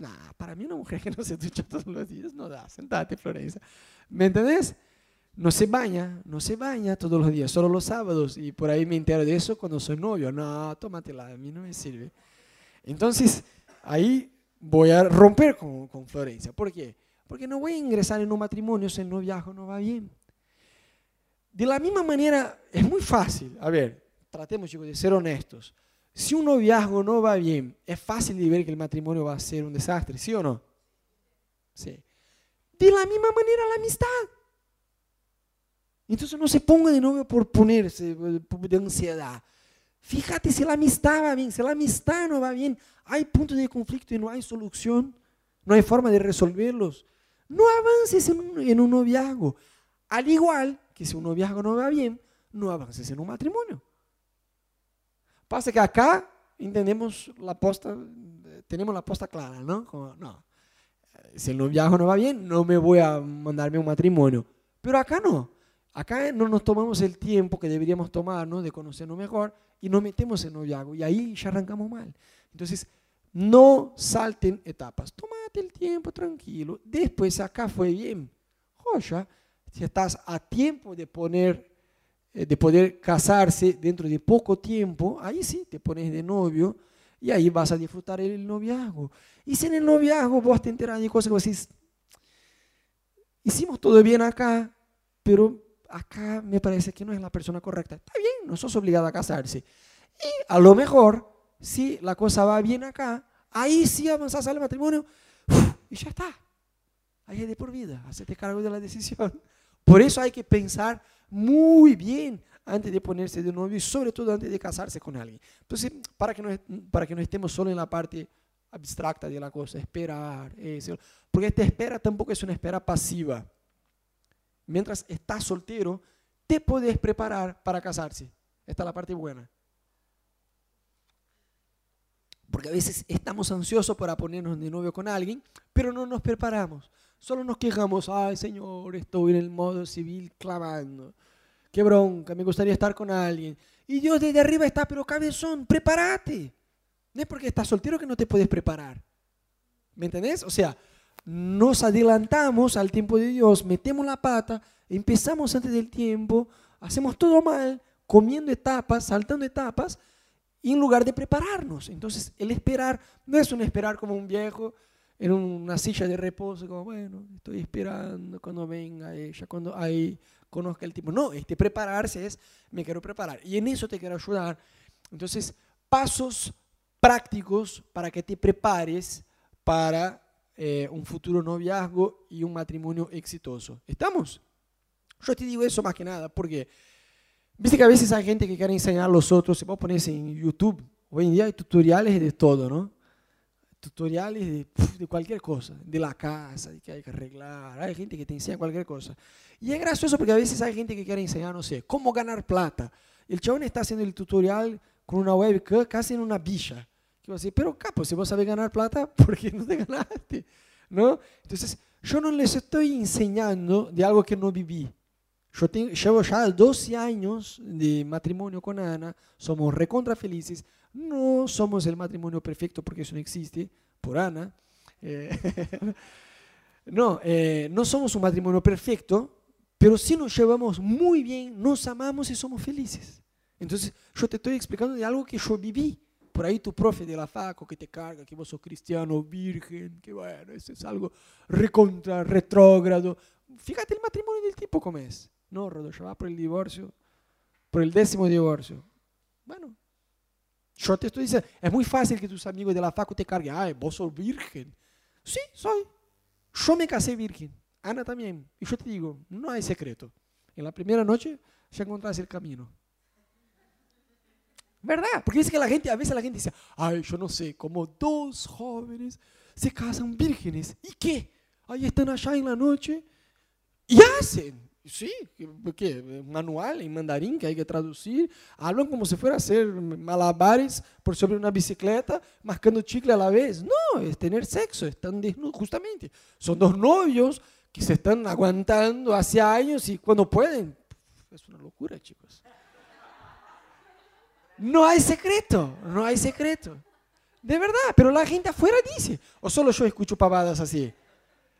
Nah, para mí una mujer que no se ducha todos los días no da. Sentate, Florencia. ¿Me entendés? No se baña, no se baña todos los días, solo los sábados. Y por ahí me entero de eso cuando soy novio. No, tómatela, a mí no me sirve. Entonces, ahí voy a romper con, con Florencia. ¿Por qué? Porque no voy a ingresar en un matrimonio si el noviazgo no va bien. De la misma manera, es muy fácil. A ver, tratemos, chicos, de ser honestos. Si un noviazgo no va bien, es fácil de ver que el matrimonio va a ser un desastre, ¿sí o no? Sí. De la misma manera la amistad. Entonces no se ponga de novio por ponerse de ansiedad. Fíjate si la amistad va bien, si la amistad no va bien, hay puntos de conflicto y no hay solución, no hay forma de resolverlos. No avances en un, en un noviazgo. Al igual que si un noviazgo no va bien, no avances en un matrimonio. Pasa que acá entendemos la posta, tenemos la posta clara, ¿no? no, si el noviazgo no va bien, no me voy a mandarme un matrimonio. Pero acá no. Acá no nos tomamos el tiempo que deberíamos tomarnos de conocernos mejor y nos metemos en noviazgo y ahí ya arrancamos mal. Entonces, no salten etapas. Tómate el tiempo tranquilo. Después acá fue bien. Joya, si estás a tiempo de poner, de poder casarse dentro de poco tiempo, ahí sí te pones de novio y ahí vas a disfrutar el noviazgo. Y si en el noviazgo vos te enteras de cosas que vos decís, hicimos todo bien acá, pero acá me parece que no es la persona correcta. Está bien, no sos obligado a casarse. Y a lo mejor, si la cosa va bien acá, ahí sí avanzás al matrimonio y ya está. Ahí es de por vida, hacete cargo de la decisión. Por eso hay que pensar muy bien antes de ponerse de novio y sobre todo antes de casarse con alguien. Entonces, para que no, para que no estemos solo en la parte abstracta de la cosa, esperar, eso. porque esta espera tampoco es una espera pasiva. Mientras estás soltero, te puedes preparar para casarse. Esta es la parte buena. Porque a veces estamos ansiosos para ponernos de novio con alguien, pero no nos preparamos. Solo nos quejamos, ay Señor, estoy en el modo civil clavando. Qué bronca, me gustaría estar con alguien. Y Dios desde arriba está, pero cabezón, prepárate. No es porque estás soltero que no te puedes preparar. ¿Me entendés? O sea, nos adelantamos al tiempo de Dios, metemos la pata, empezamos antes del tiempo, hacemos todo mal, comiendo etapas, saltando etapas, en lugar de prepararnos. Entonces, el esperar no es un esperar como un viejo en una silla de reposo, como, bueno, estoy esperando cuando venga ella, cuando ahí conozca el tipo. No, este prepararse es, me quiero preparar. Y en eso te quiero ayudar. Entonces, pasos prácticos para que te prepares para eh, un futuro noviazgo y un matrimonio exitoso. ¿Estamos? Yo te digo eso más que nada porque, viste que a veces hay gente que quiere enseñar a los otros, se puede poner en YouTube, hoy en día hay tutoriales de todo, ¿no? Tutoriales de, cualquier cosa, de la casa, de que hay que arreglar, hay gente que te enseña cualquier cosa. Y es gracioso porque a veces hay gente que quiere enseñar, no sé, cómo ganar plata. El chabón está haciendo el tutorial con una webcam casi en una villa. Que você, pero capo, si vos sabés ganar plata, ¿por qué no te ganaste? ¿No? Entonces, yo no les estoy enseñando de algo que no viví. Yo tengo, llevo ya 12 años de matrimonio con Ana, somos recontra felices, no somos el matrimonio perfecto porque eso no existe, por Ana. Eh, no, eh, no somos un matrimonio perfecto, pero sí nos llevamos muy bien, nos amamos y somos felices. Entonces, yo te estoy explicando de algo que yo viví. Por ahí tu profe de la faco que te carga, que vos sos cristiano, virgen, que bueno, eso es algo recontra, retrógrado. Fíjate el matrimonio del tipo como es. No, Rodolfo, va por el divorcio, por el décimo divorcio. Bueno, yo te estoy diciendo, es muy fácil que tus amigos de la facu te carguen. Ay, vos sos virgen. Sí, soy. Yo me casé virgen. Ana también. Y yo te digo, no hay secreto. En la primera noche ya encontraste el camino. ¿Verdad? Porque dice que la gente, a veces la gente dice, ay, yo no sé, como dos jóvenes se casan vírgenes. ¿Y qué? Ahí están allá en la noche y hacen. Sí, ¿qué? Manual en mandarín que hay que traducir. Hablan como si fuera a hacer malabares por sobre una bicicleta, mascando chicle a la vez. No, es tener sexo, están desnudos, justamente. Son dos novios que se están aguantando hace años y cuando pueden. Es una locura, chicos. No hay secreto, no hay secreto. De verdad, pero la gente afuera dice, o solo yo escucho pavadas así.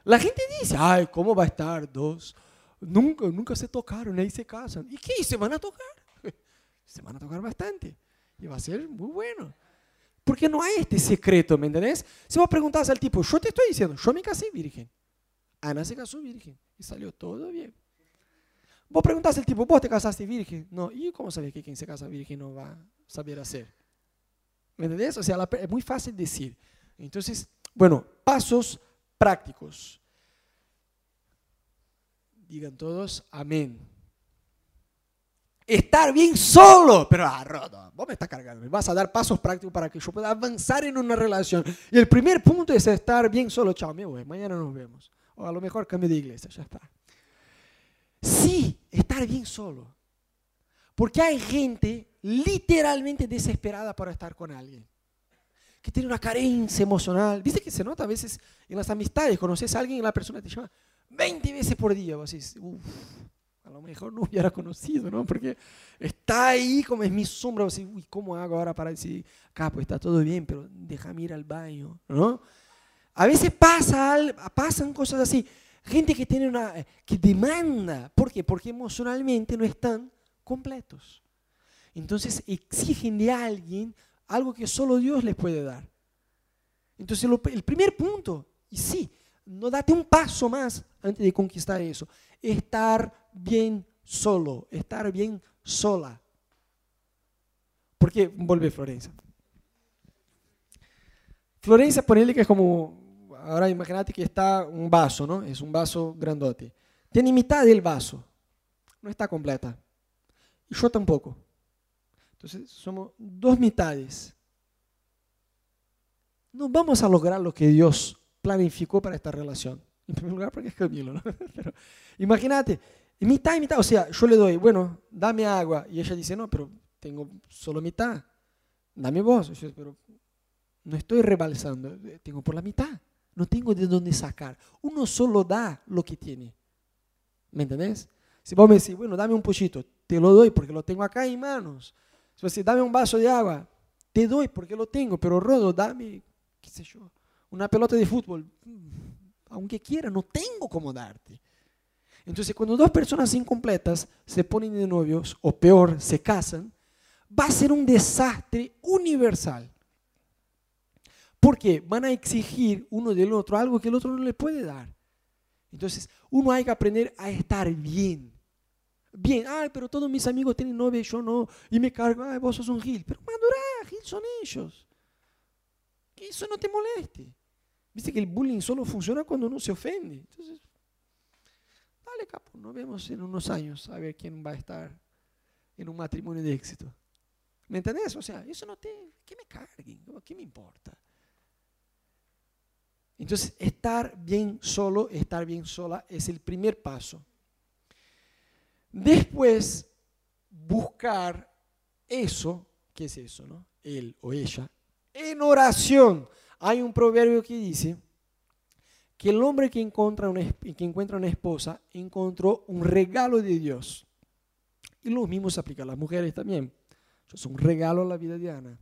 La gente dice, ay, ¿cómo va a estar dos? Nunca, nunca se tocaron, ahí se casan. ¿Y qué? ¿Se van a tocar? Se van a tocar bastante. Y va a ser muy bueno. Porque no hay este secreto, ¿me entendés? Si vos preguntás al tipo, yo te estoy diciendo, yo me casé virgen. Ana se casó virgen y salió todo bien. Vos preguntás al tipo, ¿vos te casaste virgen? No, ¿y cómo sabes que quien se casa virgen no va a saber hacer? ¿Me entendés? O sea, es muy fácil decir. Entonces, bueno, pasos prácticos. Digan todos, amén. Estar bien solo, pero ah, Rodo, vos me estás cargando, me vas a dar pasos prácticos para que yo pueda avanzar en una relación. Y el primer punto es estar bien solo. Chao, me voy, mañana nos vemos. O a lo mejor cambio de iglesia, ya está. Sí, estar bien solo. Porque hay gente literalmente desesperada para estar con alguien. Que tiene una carencia emocional. Dice que se nota a veces en las amistades. Conoces a alguien y la persona te llama 20 veces por día. Vos dices, uff, a lo mejor no hubiera conocido, ¿no? Porque está ahí como es mi sombra, así, uy, ¿cómo hago ahora para decir, capo, está todo bien, pero déjame ir al baño, ¿no? A veces pasa, pasan cosas así. Gente que tiene una, que demanda. ¿Por qué? Porque emocionalmente no están completos. Entonces exigen de alguien algo que solo Dios les puede dar. Entonces el primer punto, y sí, no date un paso más antes de conquistar eso. Estar bien solo, estar bien sola. Porque vuelve Florencia. Florencia, ponele que es como, ahora imagínate que está un vaso, ¿no? Es un vaso grandote. Tiene mitad del vaso, no está completa. Y yo tampoco. Entonces somos dos mitades. No vamos a lograr lo que Dios planificó para esta relación. En primer lugar, porque es Camilo, ¿no? Pero imagínate, mitad y mitad, o sea, yo le doy, bueno, dame agua, y ella dice, no, pero tengo solo mitad, dame vos, yo, pero no estoy rebalsando, tengo por la mitad, no tengo de dónde sacar. Uno solo da lo que tiene, ¿me entendés? Si vos me decís, bueno, dame un pochito, te lo doy porque lo tengo acá en manos. Si vos decís, dame un vaso de agua, te doy porque lo tengo, pero Rodo, dame, qué sé yo, una pelota de fútbol, aunque quiera, no tengo cómo darte. Entonces, cuando dos personas incompletas se ponen de novios, o peor, se casan, va a ser un desastre universal. Porque van a exigir uno del otro algo que el otro no le puede dar. Entonces, uno hay que aprender a estar bien. Bien, ay, pero todos mis amigos tienen novia y yo no. Y me cargo, ay, vos sos un gil. Pero madura, gil son ellos. Que eso no te moleste. Viste que el bullying solo funciona cuando uno se ofende. Entonces, dale capo, nos vemos en unos años a ver quién va a estar en un matrimonio de éxito. ¿Me entendés? O sea, eso no te... ¿Qué me carguen? ¿Qué me importa? Entonces, estar bien solo, estar bien sola es el primer paso. Después, buscar eso, ¿qué es eso? No? Él o ella, en oración. Hay un proverbio que dice que el hombre que encuentra una, que encuentra una esposa encontró un regalo de Dios. Y lo mismo se aplica a las mujeres también. Es un regalo a la vida de Ana.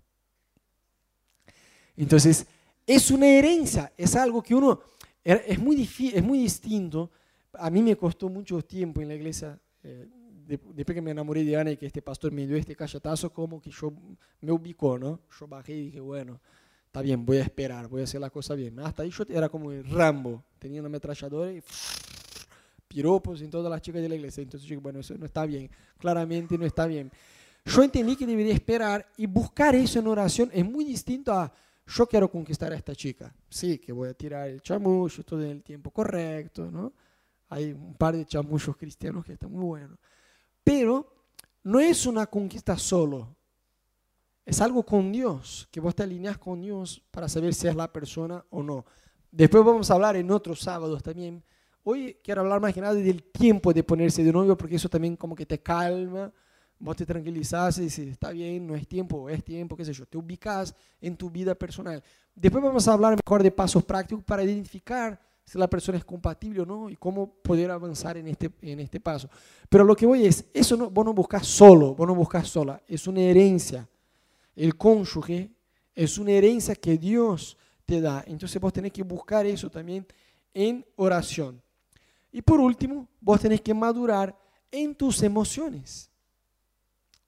Entonces, es una herencia, es algo que uno, es muy, es muy distinto. A mí me costó mucho tiempo en la iglesia, eh, después que me enamoré de Ana y que este pastor me dio este cachetazo, como que yo me ubicó, ¿no? Yo bajé y dije, bueno, está bien, voy a esperar, voy a hacer la cosa bien. Hasta ahí yo era como el Rambo, tenía una ametralladora y piropos en todas las chicas de la iglesia. Entonces yo bueno, eso no está bien, claramente no está bien. Yo entendí que debería esperar y buscar eso en oración es muy distinto a yo quiero conquistar a esta chica. Sí, que voy a tirar el chamucho todo en el tiempo correcto, ¿no? Hay un par de chamuchos cristianos que están muy buenos. Pero no es una conquista solo, es algo con Dios, que vos te alineas con Dios para saber si es la persona o no. Después vamos a hablar en otros sábados también. Hoy quiero hablar más que nada del tiempo de ponerse de novio, porque eso también como que te calma, vos te tranquilizás y dices, está bien, no es tiempo, es tiempo, qué sé yo, te ubicas en tu vida personal. Después vamos a hablar mejor de pasos prácticos para identificar si la persona es compatible o no y cómo poder avanzar en este, en este paso. Pero lo que voy es, eso no, vos no buscas solo, vos no buscas sola, es una herencia el cónyuge es una herencia que Dios te da. Entonces vos tenés que buscar eso también en oración. Y por último, vos tenés que madurar en tus emociones.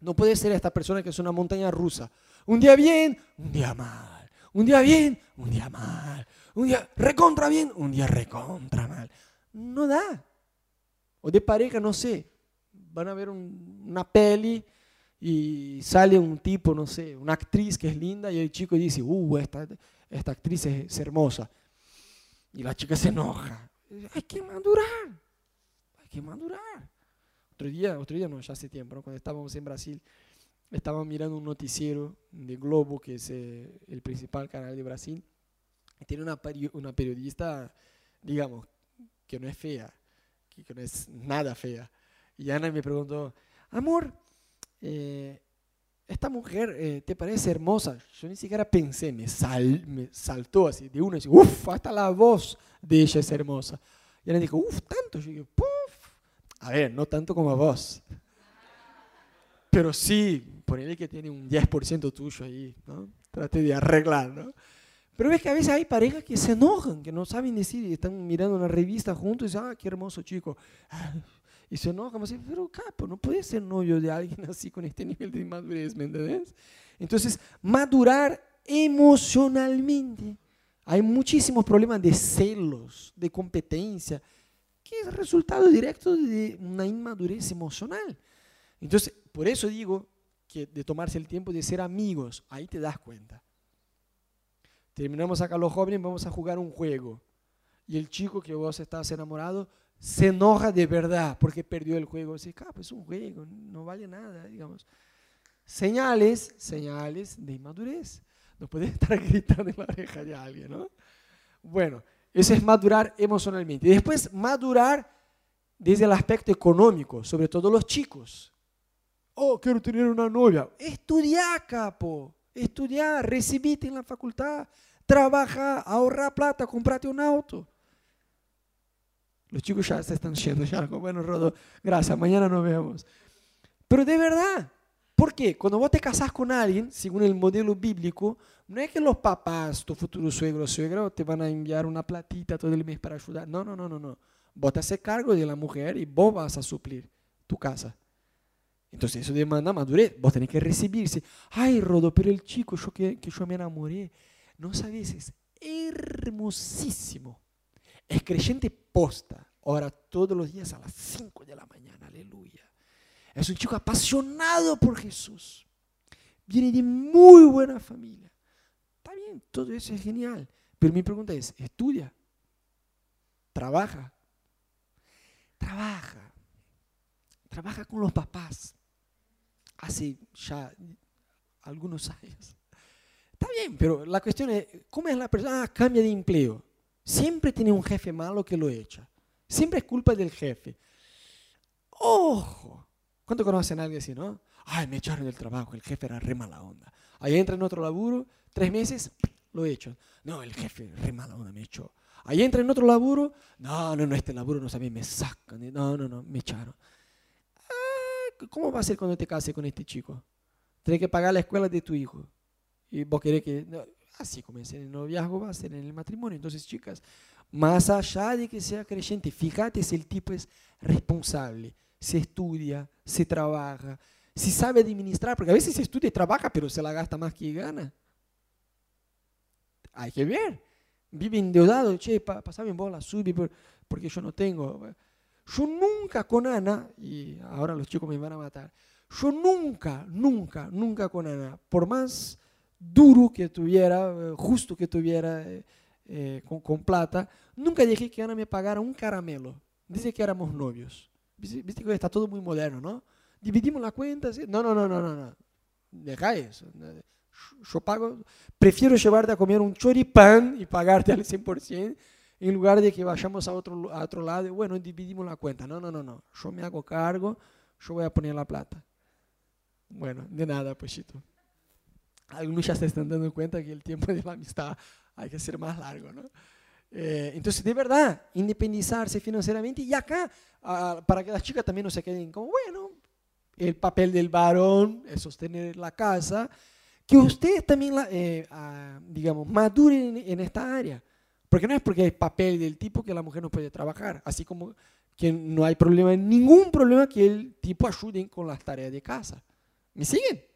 No puede ser esta persona que es una montaña rusa. Un día bien, un día mal. Un día bien, un día mal. Un día recontra bien, un día recontra mal. No da. O de pareja, no sé. Van a ver una peli y sale un tipo, no sé, una actriz que es linda y el chico dice, uh, esta, esta actriz es, hermosa. Y la chica se enoja. Hay que madurar, hay que madurar. Otro día, otro día no, ya hace tiempo, cuando estábamos en Brasil, estábamos mirando un noticiero de Globo, que es eh, el principal canal de Brasil, y tiene una, una periodista, digamos, que no es fea, que no es nada fea. Y Ana me preguntó, amor, eh, esta mujer eh, te parece hermosa. Yo ni siquiera pensé, me, sal, saltó así de uno y uff, hasta la voz de ella es hermosa. Y ella dijo, uff, tanto. Yo dije, puff, A ver, no tanto como vos. Pero sí, ponele que tiene un 10% tuyo ahí, ¿no? Trate de arreglar, ¿no? Pero ves que a veces hay parejas que se enojan, que no saben decir, y están mirando una revista juntos y dicen, ah, qué hermoso chico. Y se enojan, como así, pero capo, no puedes ser novio de alguien así con este nivel de inmadurez, ¿me entiendes? Entonces, madurar emocionalmente. Hay muchísimos problemas de celos, de competencia, que es resultado directo de una inmadurez emocional. Entonces, por eso digo que de tomarse el tiempo de ser amigos, ahí te das cuenta. Terminamos acá los jóvenes, vamos a jugar un juego. Y el chico que vos estás enamorado se enoja de verdad porque perdió el juego. Dice, ah, pues es un juego, no vale nada, digamos. Señales, señales de inmadurez. No puedes estar gritando en la oreja de alguien, ¿no? Bueno, eso es madurar emocionalmente. Después madurar desde el aspecto económico, sobre todo los chicos. Oh, quiero tener una novia. Estudiar, capo. Estudiar, recibite en la facultad, trabaja, ahorra plata, comprate un auto. Los chicos ya se están yendo, ya, bueno, Rodo, gracias, mañana nos vemos. Pero de verdad, ¿por qué? Cuando vos te casás con alguien, según el modelo bíblico, no es que los papás, tu futuro suegro o suegra, te van a enviar una platita todo el mes para ayudar. No, no, no, no, no. Vos te haces cargo de la mujer y vos vas a suplir tu casa. Entonces eso demanda madurez. Vos tenés que recibirse. Ay, Rodo, pero el chico yo que, yo me enamoré, no sabes, es hermosísimo. Es creyente posta. Ora todos los días a las 5 de la mañana. Aleluya. Es un chico apasionado por Jesús. Viene de muy buena familia. Está bien, todo eso es genial. Pero mi pregunta es, ¿estudia? ¿Trabaja? Trabaja. Trabaja con los papás hace ya algunos años. Está bien, pero la cuestión es, ¿cómo es la persona? Ah, cambia de empleo. Siempre tiene un jefe malo que lo echa. Siempre es culpa del jefe. Ojo. ¿Cuánto conocen a alguien así, no? Ay, me echaron del trabajo, el jefe era re mala onda. Ahí entra en otro laburo, tres meses, lo echan. No, el jefe, re mala onda, me echó. Ahí entra en otro laburo, no, no, no, este laburo no sabía, me sacan. No, no, no, me echaron. ¿cómo va a ser cuando te cases con este chico? Tienes que pagar la escuela de tu hijo. Y vos querés que... así comience en el noviazgo, va a ser en el matrimonio. Entonces, chicas, más allá de que sea creyente, fíjate si el tipo es responsable, se estudia, se trabaja, si sabe administrar, porque a veces se estudia y trabaja, pero se la gasta más que gana. Hay que ver. Vive endeudado, che, pasame en bola, sube, porque yo no tengo. Yo nunca con Ana, y ahora los chicos me van a matar, yo nunca, nunca, nunca con Ana, por más duro que tuviera, eh, justo que tuviera eh, eh, con, plata, nunca dije que Ana me pagara un caramelo. Dice que éramos novios. Viste que está todo muy moderno, ¿no? Dividimos la cuenta. No, no, no, no, no, no. Deja eso. Yo pago, prefiero llevarte a comer un choripán y pagarte al 100% en lugar de que vayamos a otro, a otro lado y bueno, dividimos la cuenta. No, no, no, no. Yo me hago cargo, yo voy a poner la plata. Bueno, de nada, Pochito. Algunos ya se están dando cuenta que el tiempo de la amistad hay que ser más largo, ¿no? Eh, entonces, de verdad, independizarse financieramente y acá, ah, para que las chicas también no se queden como, bueno, el papel del varón es sostener la casa, que ustedes también, eh, ah, digamos, maduren en esta área. Porque no es porque hay papel del tipo que la mujer no puede trabajar, así como que no hay problema, ningún problema que el tipo ayude con las tareas de casa. ¿Me siguen?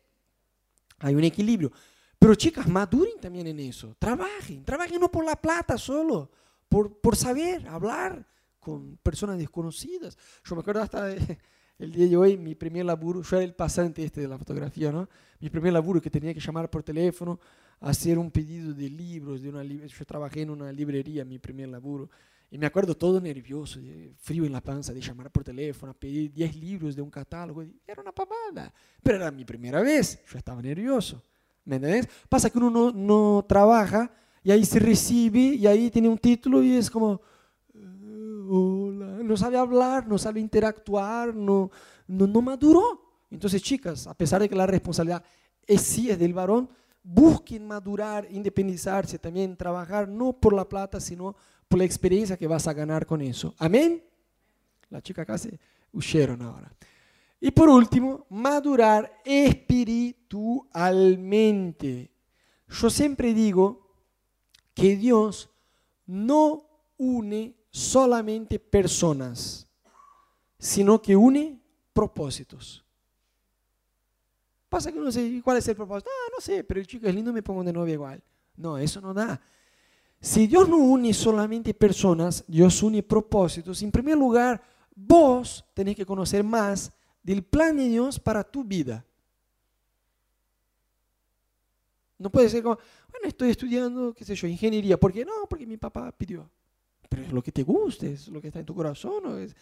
Hay un equilibrio. Pero chicas, maduren también en eso. Trabajen, trabajen no por la plata solo, por, por saber hablar con personas desconocidas. Yo me acuerdo hasta el día de hoy, mi primer laburo, yo era el pasante este de la fotografía, ¿no? Mi primer laburo que tenía que llamar por teléfono hacer un pedido de libros, de una yo trabajé en una librería, mi primer laburo, y me acuerdo todo nervioso, frío en la panza, de llamar por teléfono, pedir 10 libros de un catálogo, era una pavada, pero era mi primera vez, yo estaba nervioso, ¿me entiendes? Pasa que uno no, no trabaja y ahí se recibe y ahí tiene un título y es como, eh, hola, no sabe hablar, no sabe interactuar, no, no, no maduró. Entonces, chicas, a pesar de que la responsabilidad es sí es del varón, busquen madurar, independizarse, también trabajar no por la plata, sino por la experiencia que vas a ganar con eso. Amén. La chica casi huyeron ahora. Y por último, madurar espiritualmente. Yo siempre digo que Dios no une solamente personas, sino que une propósitos. Pasa que no sé cuál es el propósito. Ah, no sé, pero el chico es lindo, me pongo de novia igual. No, eso no da. Si Dios no une solamente personas, Dios une propósitos. En primer lugar, vos tenés que conocer más del plan de Dios para tu vida. No puede ser como, bueno, estoy estudiando, qué sé yo, ingeniería. ¿Por qué? No, porque mi papá pidió. Pero es lo que te guste, es lo que está en tu corazón. ¿no? Es...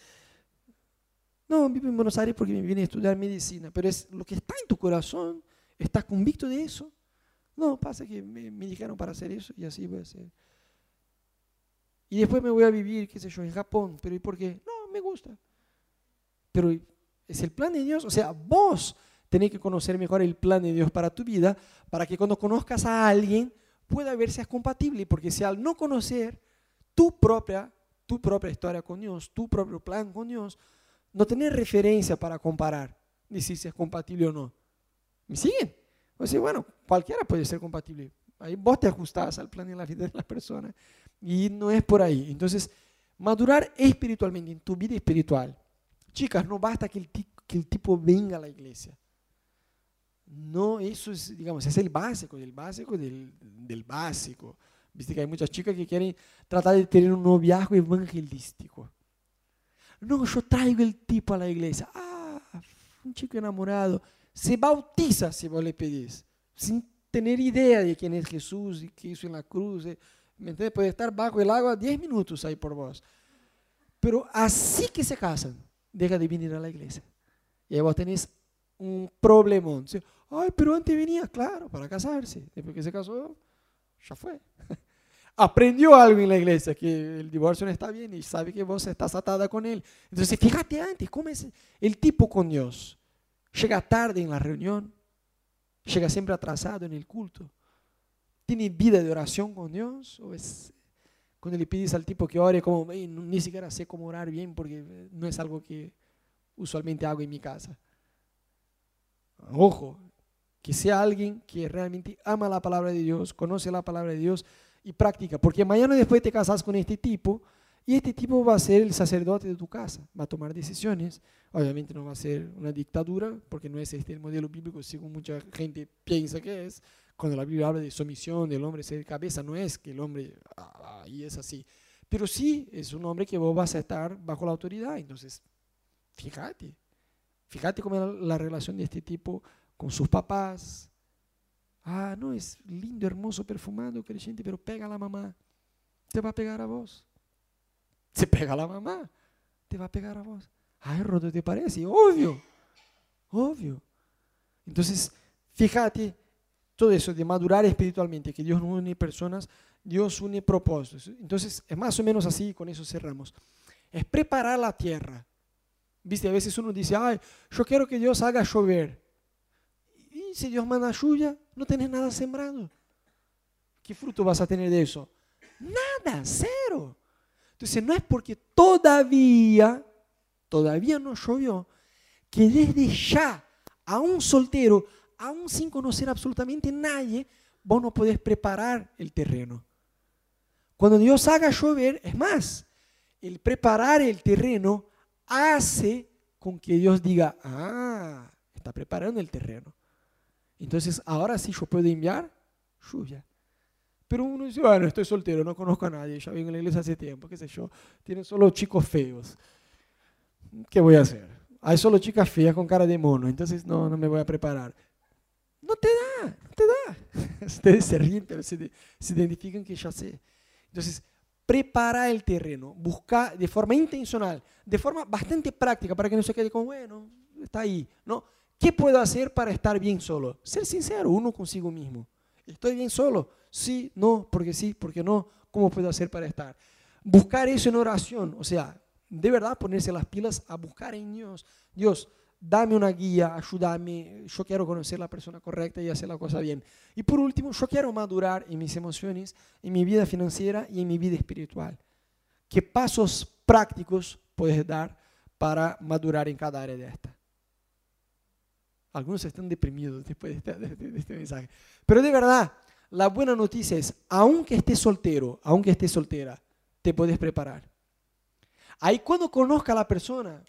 No, vivo en Buenos Aires porque me vine a estudiar medicina. Pero es lo que está en tu corazón. ¿Estás convicto de eso? No, pasa que me, me dijeron para hacer eso y así voy a hacer. Y después me voy a vivir, qué sé yo, en Japón. ¿Pero y por qué? No, me gusta. Pero es el plan de Dios. O sea, vos tenés que conocer mejor el plan de Dios para tu vida, para que cuando conozcas a alguien pueda ver si es compatible. Porque si al no conocer tu propia, tu propia historia con Dios, tu propio plan con Dios, no tenés referencia para comparar, decir si es compatible o no. ¿Me siguen? O sea, bueno, cualquiera puede ser compatible. Ahí vos te ajustás al plan de la vida de la persona. Y no es por ahí. Entonces, madurar espiritualmente, en tu vida espiritual. Chicas, no basta que el, que el tipo venga a la iglesia. No, eso es, digamos, es el básico, del básico, del, del básico. Viste que hay muchas chicas que quieren tratar de tener un noviazgo evangelístico. No, yo traigo el tipo a la iglesia. Ah, un chico enamorado. Se bautiza si vos le pedís, sin tener idea de quién es Jesús y qué hizo en la cruz. Eh. ¿Me Puede estar bajo el agua 10 minutos ahí por vos. Pero así que se casan, deja de venir a la iglesia. Y ahí vos tenés un problemón. Ay, pero antes venía, claro, para casarse. Después que se casó, ya fue. Aprendió algo en la iglesia, que el divorcio no está bien y sabe que vos estás atada con él. Entonces, fíjate antes, ¿cómo es el tipo con Dios? Llega tarde en la reunión, llega siempre atrasado en el culto ¿Tiene vida de oración con Dios? ¿O es cuando le pides al tipo que ore como, ni siquiera sé cómo orar bien porque no es algo que usualmente hago en mi casa? Ojo, que sea alguien que realmente ama la palabra de Dios, conoce la palabra de Dios y practica. Porque mañana después te casas con este tipo y este tipo va a ser el sacerdote de tu casa, va a tomar decisiones. Obviamente no va a ser una dictadura, porque no es este el modelo bíblico, según mucha gente piensa que es cuando la Biblia habla de sumisión, del hombre ser cabeza, no es que el hombre ahí es así. Pero sí es un hombre que vos vas a estar bajo la autoridad. Entonces, fíjate, fíjate cómo la relación de este tipo con sus papás. Ah, no, es lindo, hermoso, perfumado, creyente, pero pega a la mamá. Te va a pegar a vos. Se pega a la mamá, te va a pegar a vos. Ay, Rodo, ¿te parece? Obvio, obvio. Entonces, fíjate todo eso de madurar espiritualmente, que Dios no une personas, Dios une propósitos. Entonces, es más o menos así, con eso cerramos. Es preparar la tierra. Viste, a veces uno dice, ay, yo quiero que Dios haga llover. Y si Dios manda lluvia, no tenés nada sembrado. ¿Qué fruto vas a tener de eso? Nada, cero. Entonces, no es porque todavía, todavía no llovió, que desde ya a un soltero aún sin conocer absolutamente nadie, vos no podés preparar el terreno. Cuando Dios haga llover, es más, el preparar el terreno hace con que Dios diga, ah, está preparando el terreno. Entonces, ahora sí yo puedo enviar lluvia. Pero uno dice, bueno, estoy soltero, no conozco a nadie, ya vengo a la iglesia hace tiempo, qué sé yo, tienen solo chicos feos. ¿Qué voy a hacer? Hay solo chicas feas con cara de mono, entonces no, no me voy a preparar. No te da, no te da. Ustedes se ríen, pero se, se identifican que ya sé. Entonces, prepara el terreno, busca de forma intencional, de forma bastante práctica, para que no se quede como, bueno, está ahí. ¿no? ¿Qué puedo hacer para estar bien solo? Ser sincero, uno consigo mismo. ¿Estoy bien solo? Sí, no, porque sí, porque no. ¿Cómo puedo hacer para estar? Buscar eso en oración, o sea, de verdad ponerse las pilas a buscar en Dios. Dios, dame una guía, ayúdame, yo quiero conocer la persona correcta y hacer la cosa bien. Y por último, yo quiero madurar en mis emociones, en mi vida financiera y en mi vida espiritual. ¿Qué pasos prácticos puedes dar para madurar en cada área de esta. Algunos están deprimidos después de este, de este mensaje. Pero de verdad, la buena noticia es, aunque estés soltero, aunque estés soltera, te puedes preparar. Ahí cuando conozca a la persona,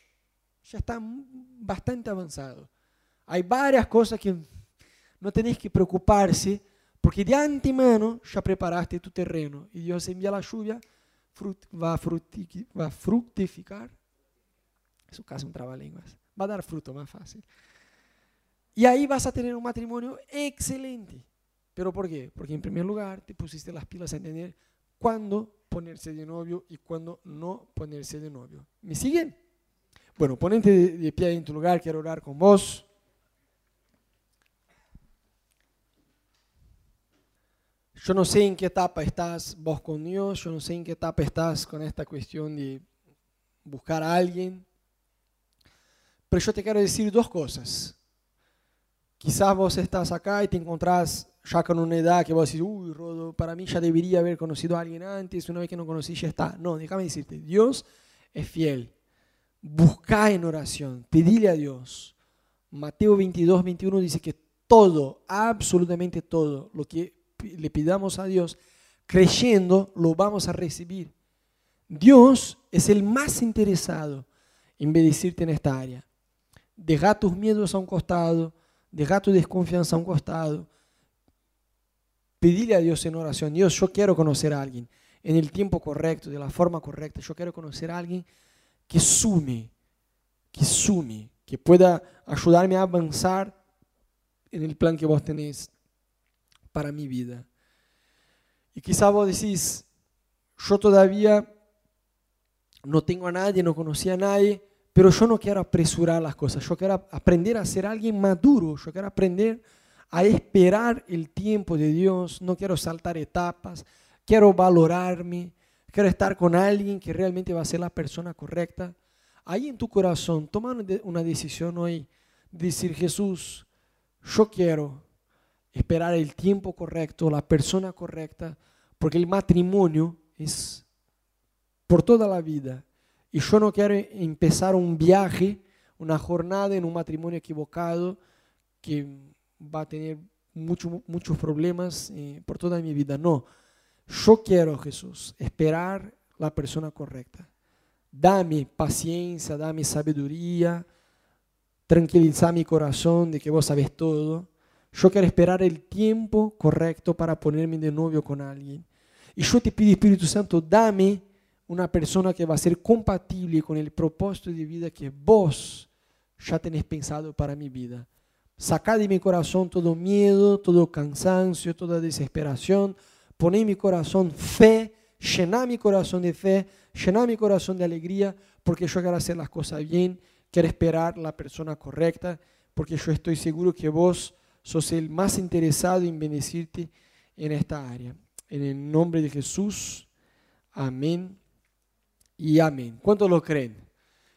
ya está bastante avanzado. Hay varias cosas que no tenéis que preocuparse, porque de antemano ya preparaste tu terreno y Dios envía la lluvia, va, a va a fructificar. Eso casi un trabalenguas. Va a dar fruto más fácil. Y ahí vas a tener un matrimonio excelente. ¿Pero por qué? Porque en primer lugar te pusiste las pilas a entender cuándo ponerse de novio y cuándo no ponerse de novio. ¿Me siguen? Bueno, ponente de, pie en tu lugar, quiero orar con vos. Yo no sé en qué etapa estás vos con Dios, yo no sé en qué etapa estás con esta cuestión de buscar a alguien, pero yo te quiero decir dos cosas. Quizás vos estás acá y te encontrás ya con una edad que vos decís, uy, Rodo, para mí ya debería haber conocido a alguien antes, una vez que no conocí ya está. No, déjame decirte, Dios es fiel. Busca en oración, pedile a Dios. Mateo 22, 21 dice que todo, absolutamente todo, lo que le pidamos a Dios, creyendo, lo vamos a recibir. Dios es el más interesado en bendecirte en esta área. Deja tus miedos a un costado, deja tu desconfianza a un costado Pedirle a Dios en oración, Dios, yo quiero conocer a alguien en el tiempo correcto, de la forma correcta. Yo quiero conocer a alguien que sume, que sume, que pueda ayudarme a avanzar en el plan que vos tenés para mi vida. Y quizá vos decís, yo todavía no tengo a nadie, no conocí a nadie, pero yo no quiero apresurar las cosas, yo quiero aprender a ser alguien maduro, yo quiero aprender a esperar el tiempo de Dios, no quiero saltar etapas, quiero valorarme, quiero estar con alguien que realmente va a ser la persona correcta. Ahí en tu corazón, toma una decisión hoy, decir Jesús, yo quiero esperar el tiempo correcto, la persona correcta, porque el matrimonio es por toda la vida. Y yo no quiero empezar un viaje, una jornada en un matrimonio equivocado que va a tener mucho, muchos problemas eh, por toda mi vida. No, yo quiero, Jesús, esperar la persona correcta. Dame paciencia, dame sabiduría, tranquilizar mi corazón de que vos sabes todo. Yo quiero esperar el tiempo correcto para ponerme de novio con alguien. Y yo te pido, Espíritu Santo, dame una persona que va a ser compatible con el propósito de vida que vos ya tenés pensado para mi vida. Saca de mi corazón todo miedo, todo cansancio, toda desesperación. Poné mi corazón fe, llena mi corazón de fe, llena mi corazón de alegría, porque yo quiero hacer las cosas bien, quiero esperar la persona correcta, porque yo estoy seguro que vos sos el más interesado en bendecirte en esta área. En el nombre de Jesús, amén y amén. ¿Cuántos lo creen?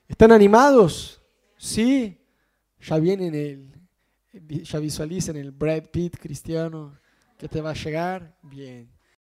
¿Están animados? Sí, ya viene en el ya visualicen el Brad Pitt cristiano que te va a llegar. Bien.